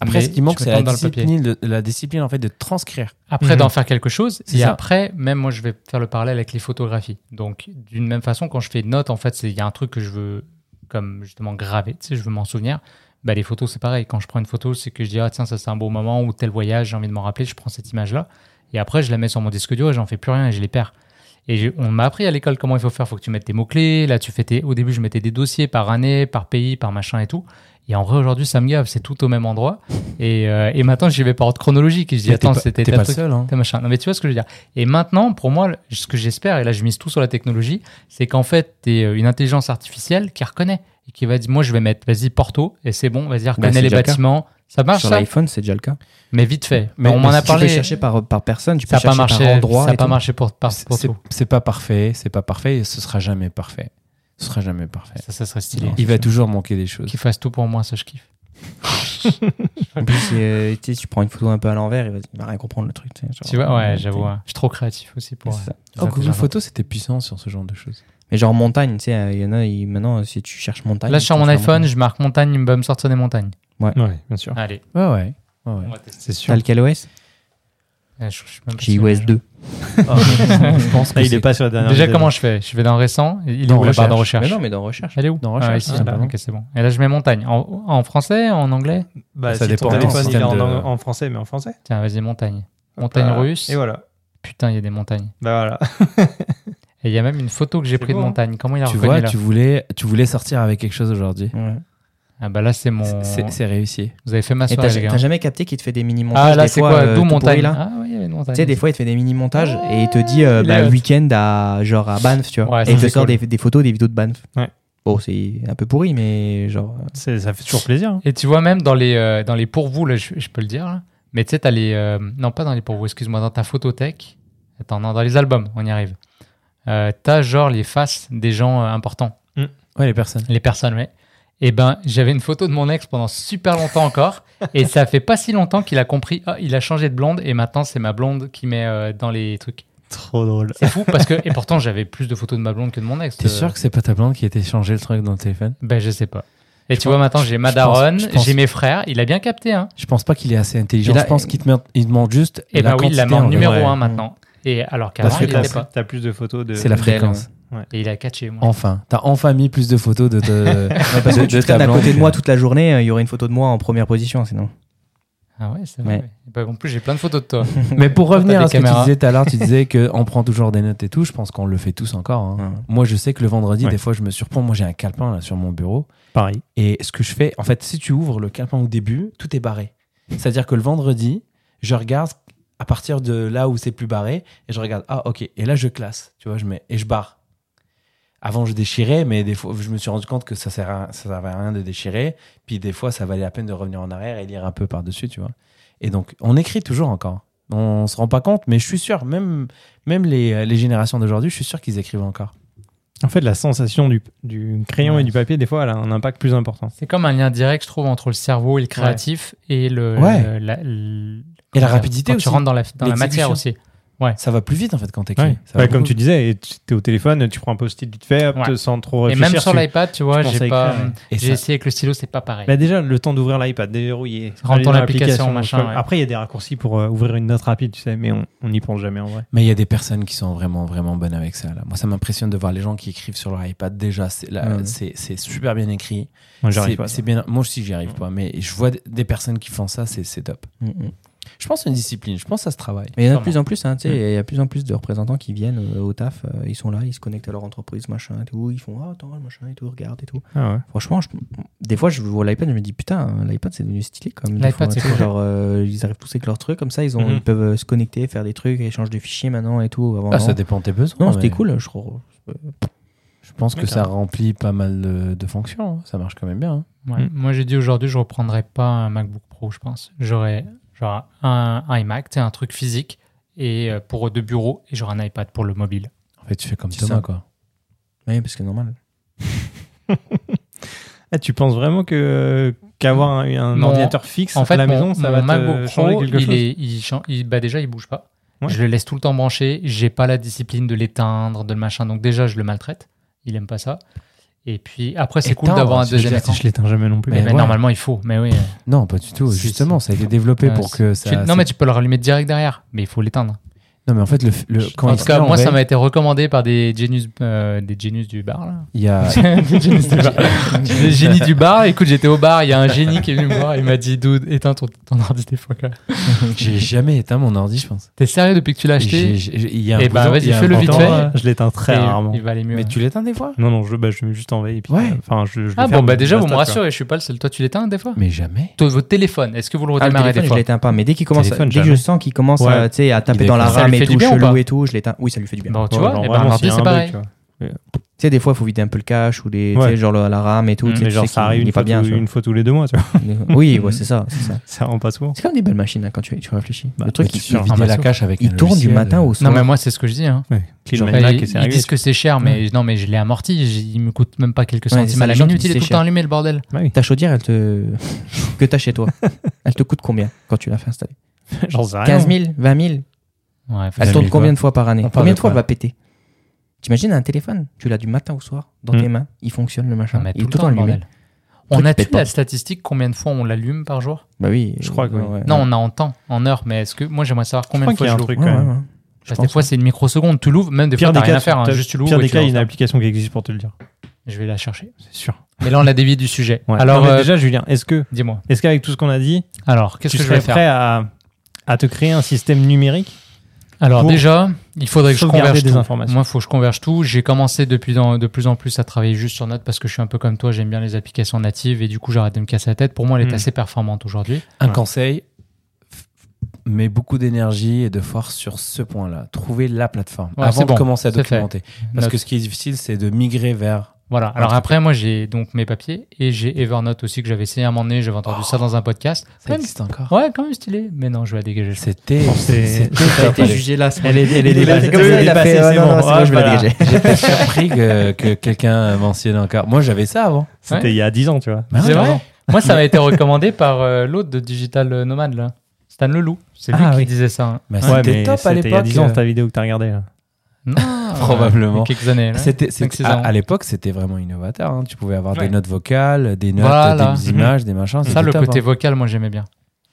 Après, Mais ce qui manque, c'est la le discipline, de- la discipline en fait de transcrire. Après, Mhm. d'en faire quelque chose. Et ça. après, même moi, je vais faire le parallèle avec les photographies. Donc, d'une même façon, quand je fais une note, en fait, il y a un truc que je veux, comme justement, graver. Tu sais, je veux m'en souvenir. Bah, les photos, c'est pareil. Quand je prends une photo, c'est que je dis, ah, tiens, ça, c'est un beau moment ou tel voyage, j'ai envie de m'en rappeler, je prends cette image-là. Et après, je la mets sur mon disque dur et j'en fais plus rien et je les perds. Et on m'a appris à l'école comment il faut faire. faut que tu mettes tes mots-clés. Là, tu fais tes, au début, je mettais des dossiers par année, par pays, par machin et tout. Et en vrai, aujourd'hui, ça me gave. C'est tout au même endroit. Et, euh, et maintenant, j'y vais par ordre chronologique. Et je dis, Mais t'es attends, pas- c'était T'es tel pas truc. seul. Hein. Machin. Non, mais tu vois ce que je veux dire. Et maintenant, pour moi, ce que j'espère, et là je mise tout sur la technologie, c'est qu'en fait, tu es une intelligence artificielle qui reconnaît et qui va dire, moi je vais mettre, vas-y, Porto, et c'est bon, vas-y, reconnais Bah, les bâtiments. Ça marche Sur ça l'iPhone, c'est déjà le cas. Mais vite fait. Mais- on m'en a si parlé. Tu peux chercher par, par personne, tu ça peux pas chercher marché. par endroit. ça n'a pas tout. marché pour, par, pour c'est pas parfait, c'est pas parfait et ce sera jamais parfait. Ce sera jamais parfait. Ça, serait stylé. Il va toujours manquer des choses. Qu'il fasse tout pour moi, ça je kiffe. en plus, tu, sais, tu prends une photo un peu à l'envers, il, va rien comprendre le truc. Tu, vois, ouais, j'avoue. Hein. Je suis trop créatif aussi pour. Ça. Euh, oh, Google Photo, c'était puissant sur ce genre de choses. Mais genre montagne, tu sais, euh, il y en a, maintenant, si tu cherches montagne. Là, je suis sur mon iPhone, je marque montagne, il va me sortir des montagnes. Ouais. bien sûr. Allez. Ouais, ouais. ouais, ouais. C'est sûr. T'as euh, OS J'ai OS 2. Ah. Je pense que Là, il est pas sur la dernière. Déjà, comment je fais? Je vais dans récent. Il est Dans recherche non, mais dans recherche. Elle est où? Dans recherche. Ah, ici, ah, bah ok, c'est bon. Et là, je mets montagne. En, français, en anglais? Bah, Ça si dépend. téléphone il est en, français, mais en français. Tiens, vas-y, montagne. Montagne russe. Et voilà. Putain, il y a des montagnes. Bah voilà. Et il y a même une photo que j'ai prise de hein. montagne. Comment il a Tu vois, tu voulais, tu voulais sortir avec quelque chose aujourd'hui. Ah bah là, c'est mon. C'est c'est réussi. Vous avez fait ma soirée, t'as jamais capté qu'il te fait des mini-montages Ah là, des c'est fois, quoi euh, D'où tout montagne là Ah oui. Tu sais, des fois, il te fait des mini-montages et il te dit euh, bah, week-end à, genre à Banff, tu vois. Ouais, et il te sort cool. des, des photos, des vidéos de Banff. Ouais. Bon, c'est un peu pourri, mais genre. euh, Ça fait toujours plaisir. hein. Et tu vois, même dans les, euh, dans les pourvous, là, je, peux le dire, là. mais tu sais, t'as les. euh, non, pas dans les pourvous, excuse-moi, dans ta photothèque. Attends, non, dans les albums, on y arrive. Euh, t'as genre les faces des gens euh, importants, Ouais, les personnes. les personnes, ouais. Et ben, j'avais une photo de mon ex pendant super longtemps encore, et ça fait pas si longtemps qu'il a compris, ah, il a changé de blonde, et maintenant c'est ma blonde qui met euh, dans les trucs. Trop drôle. C'est fou parce que, et pourtant j'avais plus de photos de ma blonde que de mon ex. T'es Euh, sûr que c'est pas ta blonde qui a été changé le truc dans le téléphone? Ben, je sais pas. Et Je tu pense- vois, maintenant j'ai ma je pense- daronne, je pense- j'ai mes frères, il a bien capté, hein. Je pense pas qu'il est assez intelligent. A- Je pense qu'il te met- il demande juste. Et la ben oui, il la numéro. 1 maintenant. Et alors qu'avant, Parce que il l'était pas. T'as plus de photos de. C'est la d'elle, Et il a catché, moi. Enfin, t'as enfin mis plus de photos de, de, Parce que tu de traînes à côté de moi toute la journée, euh, il y aurait une photo de moi en première position, sinon. Ah ouais, c'est vrai. Ouais. ben, en plus, j'ai plein de photos de toi. Mais pour revenir à ce que tu disais tout à l'heure, tu disais qu'on prend toujours des notes et tout. Je pense qu'on le fait tous encore. hein. Ouais. Moi, je sais que le vendredi, Ouais. des fois, je me surprends. Moi, j'ai un calepin là sur mon bureau. Pareil. Et ce que je fais, en fait, si tu ouvres le calepin au début, tout est barré. C'est-à-dire que le vendredi, je regarde à partir de là où c'est plus barré et je regarde, ah, ok. Et là, je classe, tu vois, je mets et je barre. Avant, je déchirais, mais des fois, je me suis rendu compte que ça sert à, ça servait à rien de déchirer. Puis des fois, ça valait la peine de revenir en arrière et lire un peu par-dessus, tu vois. Et donc, on écrit toujours encore. On se rend pas compte, mais je suis sûr, même, même les, les générations d'aujourd'hui, je suis sûr qu'ils écrivent encore. En fait, la sensation du, du crayon Ouais. et du papier, des fois, elle a un impact plus important. C'est comme un lien direct, je trouve, entre le cerveau et le créatif et le. Ouais. la- le- Et la rapidité quand Tu aussi. rentres dans la, dans la matière L'exécution. Ça va plus vite, en fait, quand t'écris. Ouais. Comme tu disais, et tu es au téléphone, tu prends un post-it vite fait, sans trop Et réfléchir. même sur tu- l'iPad, tu vois, tu j'ai pas. Et J'ai ça- essayé avec le stylo, c'est pas pareil. Bah déjà, le temps d'ouvrir l'iPad, déverrouiller. Rentre aller ton dans application, machin. Après, il y a des raccourcis pour euh, ouvrir une note rapide, tu sais, mais on n'y pense jamais en vrai. Mais il y a des personnes qui sont vraiment, vraiment bonnes avec ça. Là. Moi, ça m'impressionne de voir les gens qui écrivent sur leur iPad. Déjà, c'est super bien écrit. Moi, j'arrive pas. c'est bien. Moi aussi, j'y arrive pas. Mais je vois des personnes qui font ça, c'est c'est top. Je pense que c'est une discipline. Je pense que ça se travaille. Mais il y en a de plus en plus, hein, tu sais, Mm. il y a de plus en plus de représentants qui viennent euh, au taf, euh, ils sont là, ils se connectent à leur entreprise, machin et tout, ils font ah attends, machin et tout, regarde et tout. Ah ouais. Franchement, je- des fois, je vois l'iPad, je me dis putain, l'iPad c'est devenu stylé comme. L'iPad, c'est cool. Genre, euh, ils arrivent tous avec leurs trucs, comme ça, ils, ont, Mhm. ils peuvent se connecter, faire des trucs, échanger des fichiers maintenant et tout. Avant, Ah, ça dépend de tes besoins. Non, mais c'était cool, je crois. Je pense que ça remplit pas mal de, de fonctions. hein. Ça marche quand même bien. hein. Ouais. Mm. Moi, j'ai dit aujourd'hui, je reprendrai pas un MacBook Pro, je pense. J'aurai genre un, un iMac, un truc physique et euh, pour de bureau, et j'aurai un iPad pour le mobile. En fait, tu fais comme C'est Thomas, ça. quoi. Oui, parce que normal. Ah, tu penses vraiment que qu'avoir un, ordinateur fixe En fait, à la mon, maison, ça mon va te MacBook changer Pro, quelque il chose est, il chan- il- bah déjà, il bouge pas. Ouais. Je le laisse tout le temps branché. J'ai pas la discipline de l'éteindre, de le machin. Donc déjà, je le maltraite. Il aime pas ça. Et puis après, c'est cool d'avoir un deuxième écran. Je l'éteins jamais non plus. Mais, Mais mais ouais. normalement, il faut. Mais oui. Non, pas du tout. Justement, ça a été développé pour que ça. non, mais tu peux le rallumer direct derrière. Mais il faut l'éteindre. Non, mais en fait, le, le, quand en il tout cas, moi, ça m'a été recommandé par des génius, euh, des génius du bar. Là. Il y a. des génies du bar. Des génies du bar. Écoute, j'étais au bar. Il y a un génie qui est venu me voir. Il m'a dit, dude, éteins ton, ton ordi des fois. quoi. J'ai jamais éteint mon ordi, je pense. T'es sérieux depuis que tu l'as acheté Il y a un Eh ben, bouton- vas-y, fais-le vite fait. Je l'éteins très Et rarement. Il va aller mieux. Mais tu l'éteins des fois? Non, non, je, bah, je mets juste en veille. Et puis, Ouais. euh, Enfin, je, je le Ah bon, bah déjà, vous me rassurez, je suis pas le seul. Toi, tu l'éteins des fois? Mais jamais. Votre téléphone, est-ce que vous le Ah, redémarrez téléphone, des je fois? l'éteins pas, mais dès qu'il commence, dès que je sens qu'il commence à, tu sais, à taper dans la défonce. Lui fait tout, du bien ou chelou pas et tout, je l'éteins. Oui, ça lui fait du bien. Bon, tu Ouais, vois, genre et ben, un s'il y ordi, a c'est pareil. tu vois. sais, des fois, il faut vider un peu le cache ou les, tu Ouais. sais, genre la, la RAM et tout. Mm, tu sais, Mais tu genre, ça arrive il une fois, bien. tous- tu vois. une fois tous les deux mois, tu vois. Oui, ouais, c'est ça, ça. Ça rend pas souvent. C'est comme des belles machines hein, quand tu, tu réfléchis. Bah, le truc, il, il- bah, la cache avec il un tourne du matin euh, au soir. Non, mais moi, c'est ce que je dis. Hein. Ouais. Genre, Bah, Mac ils, ils disent que c'est cher, mais non, mais je l'ai amorti. Il me coûte même pas quelques Ouais, centimes à la minute. Il est tout le temps allumé, le bordel. Bah. Ta chaudière, elle te... que t'as chez toi, elle te coûte combien quand tu l'as fait installer? J'en sais rien. 15 000 20 000 Ouais, Elle 20 000 tourne combien de fois par année Combien de fois elle va péter T'imagines un téléphone Tu l'as du matin au soir dans tes mains, il fonctionne le machin, mais il est tout le temps, allumé. On a-tu la statistique combien de fois on l'allume par jour Bah oui. Je crois que oui. Non, on a en temps, en heure, mais est-ce que moi j'aimerais savoir combien de fois je un l'ouvre Parce que des fois c'est une microseconde, tu l'ouvres, même des Pire fois t'as rien à faire, hein, juste tu l'ouvres Pire des cas, il y a une application qui existe pour te le dire. Je vais la chercher. C'est sûr. Mais là on a dévié du sujet. Ouais. Alors euh, déjà, Julien, est-ce que, dis-moi. est-ce qu'avec tout ce qu'on a dit, Alors qu'est-ce tu que je serais vais faire prêt à, à te créer un système numérique Alors déjà, il faudrait que je converge des tout. informations. Moi, il faut que je converge tout. J'ai commencé depuis dans- de plus en plus à travailler juste sur Note parce que je suis un peu comme toi, j'aime bien les applications natives et du coup, j'arrête de me casser la tête. Pour moi, elle est Hmm. assez performante aujourd'hui. Un conseil, mets beaucoup d'énergie et de force sur ce point-là. Trouver la plateforme Ouais, avant de bon, commencer à fait. documenter. Parce Note. que ce qui est difficile, c'est de migrer vers. Voilà. Alors après, moi, j'ai donc mes papiers et j'ai Evernote aussi que j'avais essayé à un moment donné. J'avais entendu ça dans un podcast. Ça Quand même- existe encore. Ouais, quand même stylé. Mais non, je vais la dégager. C'était. c'était été jugé là. Elle est, elle est dépassée, fait comme ça, il a fait, c'est ouais, bon. je vais la dégager. J'étais surpris que, que quelqu'un mentionne encore. Moi, j'avais ça avant. C'était il y a 10 ans, tu vois. Bah C'est ouais, vrai avant. Moi, ça m'a été recommandé par euh, l'autre de Digital Nomad, là. Stan Leloup. C'est lui Ah, qui oui. disait ça. hein. Bah, Ouais, c'était mais top à c'était il y a l'époque. 10 ans, ta vidéo que t'as regardée. Non, Probablement. quelques années. là. C'était, à, l'époque, c'était vraiment innovateur. hein. Tu pouvais avoir Ouais. des notes vocales, des notes, Voilà. des images, des machins. Ça, le top, côté hein. vocal, moi, j'aimais bien.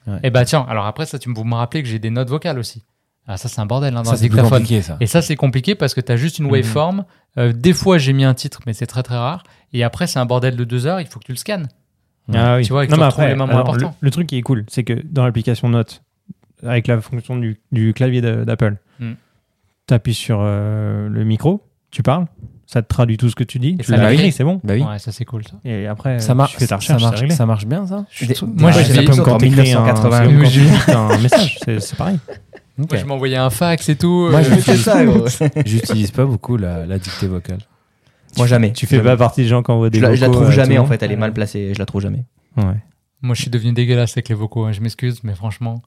Ouais. Et bah, tiens, alors après, ça, tu me- vous me rappelez que j'ai des notes vocales aussi. Ah, ça, c'est un bordel hein, dans Ça, ça. Et ça, c'est compliqué parce que tu as juste une Mhm. waveform. Euh, des fois, j'ai mis un titre, mais c'est très très rare. Et après, c'est un bordel de deux heures, il faut que tu le scannes. Ah oui. Tu vois, et que non, tu mais après, les moments alors, le, importants. le truc qui est cool, c'est que dans l'application Notes, avec la fonction du, du clavier de- d'Apple, Mm. Tu appuies sur euh, le micro, tu parles, ça te traduit tout ce que tu dis, Et tu ça l'as écrit, c'est bon. Bah oui. Ouais, ça, c'est cool, ça. Et après, Ça, marche, tu fais ta ça, recherche, c'est marche, réglé. ça marche bien, ça Des- Moi, Ouais, j'ai fait- comme quand en t'écris un, 1980. c'est comme Oui, quand j'ai- t'écris un message, c'est pareil. Moi, je m'envoyais un fax et tout. Moi, euh, je- C'est ça, gros. J'utilise pas beaucoup la, la dictée vocale. Moi, jamais. Tu fais Jamais. pas partie des gens qui envoient des Je la, je la vocaux trouve jamais en fait, elle est mal placée, je la trouve jamais. Ouais. Moi, je suis devenu dégueulasse avec les vocaux. hein. Je m'excuse, mais franchement,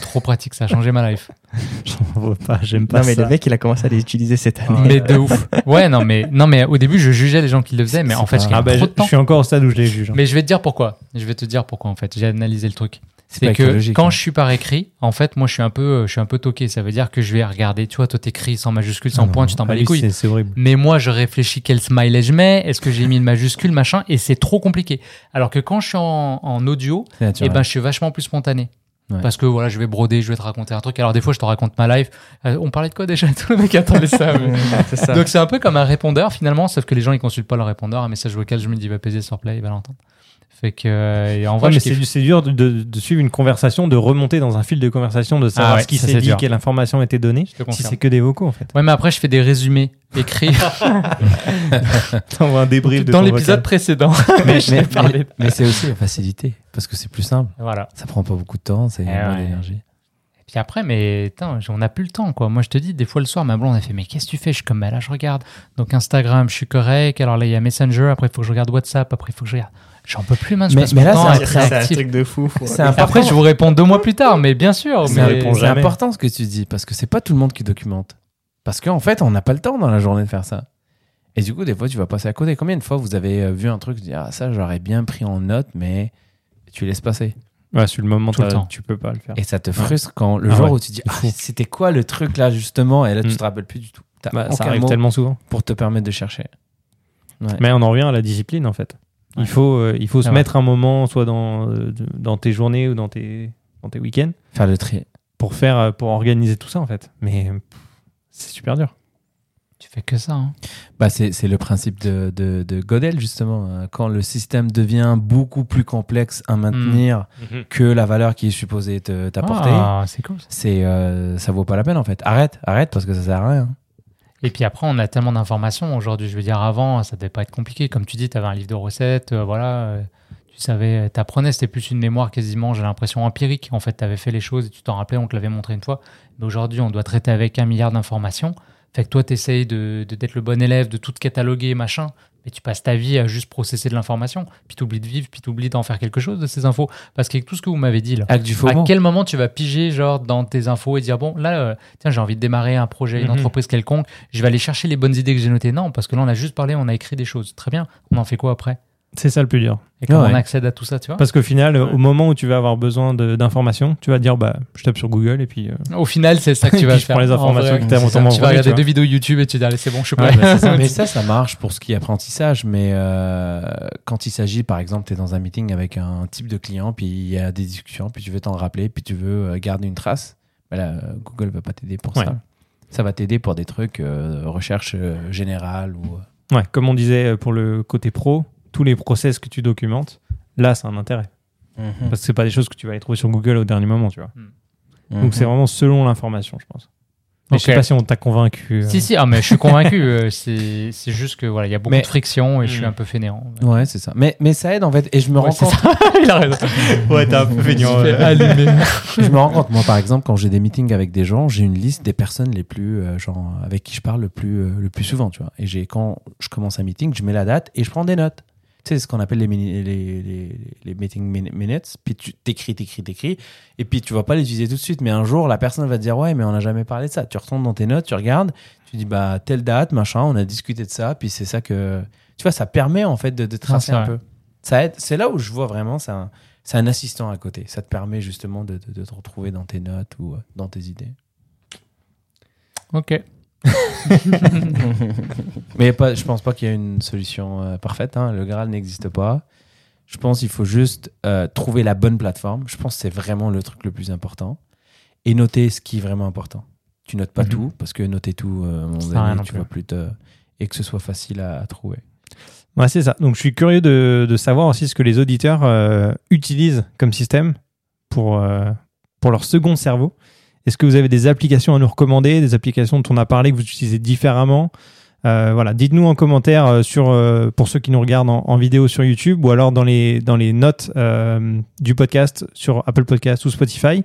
trop pratique. Ça a changé ma life. J'en vois pas, j'aime pas Non mais ça. le mec il a commencé à les utiliser cette année. mais de ouf. Ouais, non, mais, non, mais au début, je jugeais les gens qui le faisaient, mais en fait, je Ah bah, trop je, de temps. je suis encore au stade où je les juge. hein. Mais je vais te dire pourquoi. Je vais te dire pourquoi, en fait. J'ai analysé le truc. C'est que quand hein. je suis par écrit, en fait, moi, je suis un peu, euh, je suis un peu toqué. Ça veut dire que je vais regarder. Tu vois, toi, t'écris sans majuscule, sans Ah point, non, tu t'en ah bats oui, les couilles. c'est- horrible. Mais moi, je réfléchis quel smiley je mets. Est-ce que j'ai mis une majuscule, machin, et c'est trop compliqué. Alors que quand je suis en, en audio, eh ben, je suis vachement plus spontané. Ouais. Parce que voilà, je vais broder, je vais te raconter un truc. Alors des fois, je te raconte ma life. Euh, on parlait de quoi déjà Tout le mec attendait ça. mais- c'est ça. Donc c'est un peu comme un répondeur finalement, sauf que les gens ils consultent pas leur répondeur. Un message vocal, je me dis va peser sur play, il va l'entendre. Fait que euh, en vrai, Ouais, c'est c'est dur de, suivre une conversation, de remonter dans un fil de conversation, de savoir Ah ouais, ce qui ça, s'est c'est dit, dur. quelle information a été donnée. Si c'est que des vocaux, en fait. Ouais, mais après je fais des résumés écrits T'envoies un débrief de dans l'épisode précédent. mais, mais- mais- mais c'est aussi la facilité. Parce que c'est plus simple. Voilà. Ça prend pas beaucoup de temps, c'est Eh moins ouais. d'énergie. Et puis après, mais putain, on n'a plus le temps, quoi. Moi, je te dis, des fois le soir, ma blonde, elle fait, mais qu'est-ce que tu fais? Je suis comme, bah là, je regarde. Donc Instagram, je suis correct. Alors là, il y a Messenger. Après, il faut que je regarde WhatsApp. Après, il faut que je regarde. J'en peux plus, man. Je Mais- passe mais là, c'est un- être c'est un réactif. de fou. Après, je vous réponds deux mois plus tard, mais bien sûr. C'est important ce que tu dis, parce que c'est pas tout le monde qui documente. Parce qu'en fait, on n'a pas le temps dans la journée de faire ça. Et du coup, des fois, tu vas passer à côté. Combien de fois vous avez euh, vu un truc, tu dis, ah, ça, j'aurais bien pris en note, mais tu laisses passer. Ouais, sur le moment, Tout le temps. tu peux pas le faire. Et ça te frustre quand le Ah jour ouais, où tu dis, ah, c'était quoi le truc là, justement? Et là, tu Mm. te rappelles plus du tout. Bah, ça arrive tellement souvent. pour te permettre de chercher. Ouais. Mais on en revient à la discipline, en fait. Ouais. Il faut, euh, il faut se Ah ouais. mettre un moment, soit dans, euh, dans tes journées ou dans tes, dans tes week-ends, Faire le tri. pour faire, euh, pour organiser tout ça, en fait. Mais c'est super dur. Tu fais que ça. Hein. Bah, c'est c'est le principe de, de, de Godel, justement. Quand le système devient beaucoup plus complexe à maintenir que la valeur qui est supposée te- t'apporter, Ah, c'est cool. ça. euh, ça vaut pas la peine en fait. Arrête, arrête parce que ça sert à rien. Et puis après, on a tellement d'informations aujourd'hui. Je veux dire, avant, ça devait pas être compliqué. Comme tu dis, tu avais un livre de recettes, euh, voilà. euh, tu savais, t'apprenais, c'était plus une mémoire quasiment, j'ai l'impression, empirique. En fait, tu avais fait les choses et tu t'en rappelais, on te l'avait montré une fois. Mais aujourd'hui, on doit traiter avec un milliard d'informations. Fait que toi, tu essayes de, d'être le bon élève, de tout cataloguer, machin. Mais tu passes ta vie à juste processer de l'information. Puis tu oublies de vivre, puis tu oublies d'en faire quelque chose de ces infos. Parce qu'avec tout ce que vous m'avez dit là, Avec du faux à quel moment tu vas piger genre dans tes infos et dire bon là euh, tiens j'ai envie de démarrer un projet une Mhm. entreprise quelconque je vais aller chercher les bonnes idées que j'ai notées non parce que là on a juste parlé on a écrit des choses très bien on en fait quoi après? C'est ça le plus dur. et comment Ouais. on accède à tout ça tu vois Parce qu'au final, Ouais. au moment où tu vas avoir besoin de- d'informations, tu vas dire bah, je tape sur Google et puis. euh, au final c'est ça que tu vas je faire prends les informations vrai, que c'est ça. tu vas regarder deux vidéos YouTube et tu dis allez c'est bon je suis Ouais, prêt bah, c'est ça. Mais ça, ça marche pour ce qui est apprentissage. Mais euh, quand il s'agit, par exemple, tu es dans un meeting avec un type de client, puis il y a des discussions, puis tu veux t'en rappeler, puis tu veux euh, garder une trace, bah là, euh, Google va pas t'aider pour Ouais. ça. Ça va t'aider pour des trucs, euh, recherche euh, générale ou. Ouais, comme on disait pour le côté pro, tous les process que tu documentes, là, c'est un intérêt. Mhm. Parce que c'est pas des choses que tu vas aller trouver sur Google au dernier moment, tu vois. Mhm. Donc c'est vraiment selon l'information, je pense. Mais je sais pas si on t'a convaincu. euh. si si ah mais je suis convaincu euh, c'est c'est juste que voilà il y a beaucoup Mais- de friction et je suis Hmm. un peu fainéant Ouais, c'est ça. Mais, mais ça aide en fait. Et je me Ouais, rends compte. ça. il a raison Ouais, t'es un peu allumer. je me rends compte, moi, par exemple, quand j'ai des meetings avec des gens, j'ai une liste des personnes les plus, euh, genre, avec qui je parle le plus, euh, le plus souvent, tu vois. Et j'ai, quand je commence un meeting, je mets la date et je prends des notes. Tu sais, ce qu'on appelle les, mini- les, les, les meeting min- minutes. Puis tu t'écris, t'écris, t'écris. Et puis tu vas pas les utiliser tout de suite. Mais un jour, la personne va te dire, ouais, mais on n'a jamais parlé de ça. Tu retournes dans tes notes, tu regardes, tu dis, bah, telle date, machin, on a discuté de ça. Puis c'est ça que, tu vois, ça permet, en fait, de, de tracer un vrai. peu. Ça aide. C'est là où je vois vraiment, c'est un, c'est un assistant à côté. Ça te permet justement de, de- de te retrouver dans tes notes ou euh, dans tes idées. ok Mais pas, je pense pas qu'il y a une solution euh, parfaite. hein. Le Graal n'existe pas. Je pense qu'il faut juste euh, trouver la bonne plateforme. Je pense que c'est vraiment le truc le plus important. Et noter ce qui est vraiment important. Tu notes pas Mhm. tout, parce que noter tout, euh, à un moment Ça sert à rien donné, non tu plus. vas plus te... Et que ce soit facile à, à trouver. Ouais, c'est ça. Donc je suis curieux de, de savoir aussi ce que les auditeurs euh, utilisent comme système pour, euh, pour leur second cerveau. Est-ce que vous avez des applications à nous recommander, des applications dont on a parlé que vous utilisez différemment Euh, Voilà, dites-nous en commentaire euh, sur, euh, pour ceux qui nous regardent en, en vidéo sur YouTube ou alors dans les, dans les notes euh, du podcast sur Apple Podcast ou Spotify.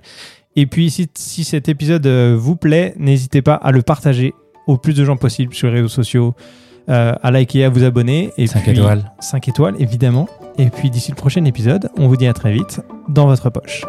Et puis si, si cet épisode vous plaît, n'hésitez pas à le partager au plus de gens possible sur les réseaux sociaux, à liker, à vous abonner. Et 5 puis, étoiles. 5 étoiles, évidemment. Et puis d'ici le prochain épisode, on vous dit à très vite dans votre poche.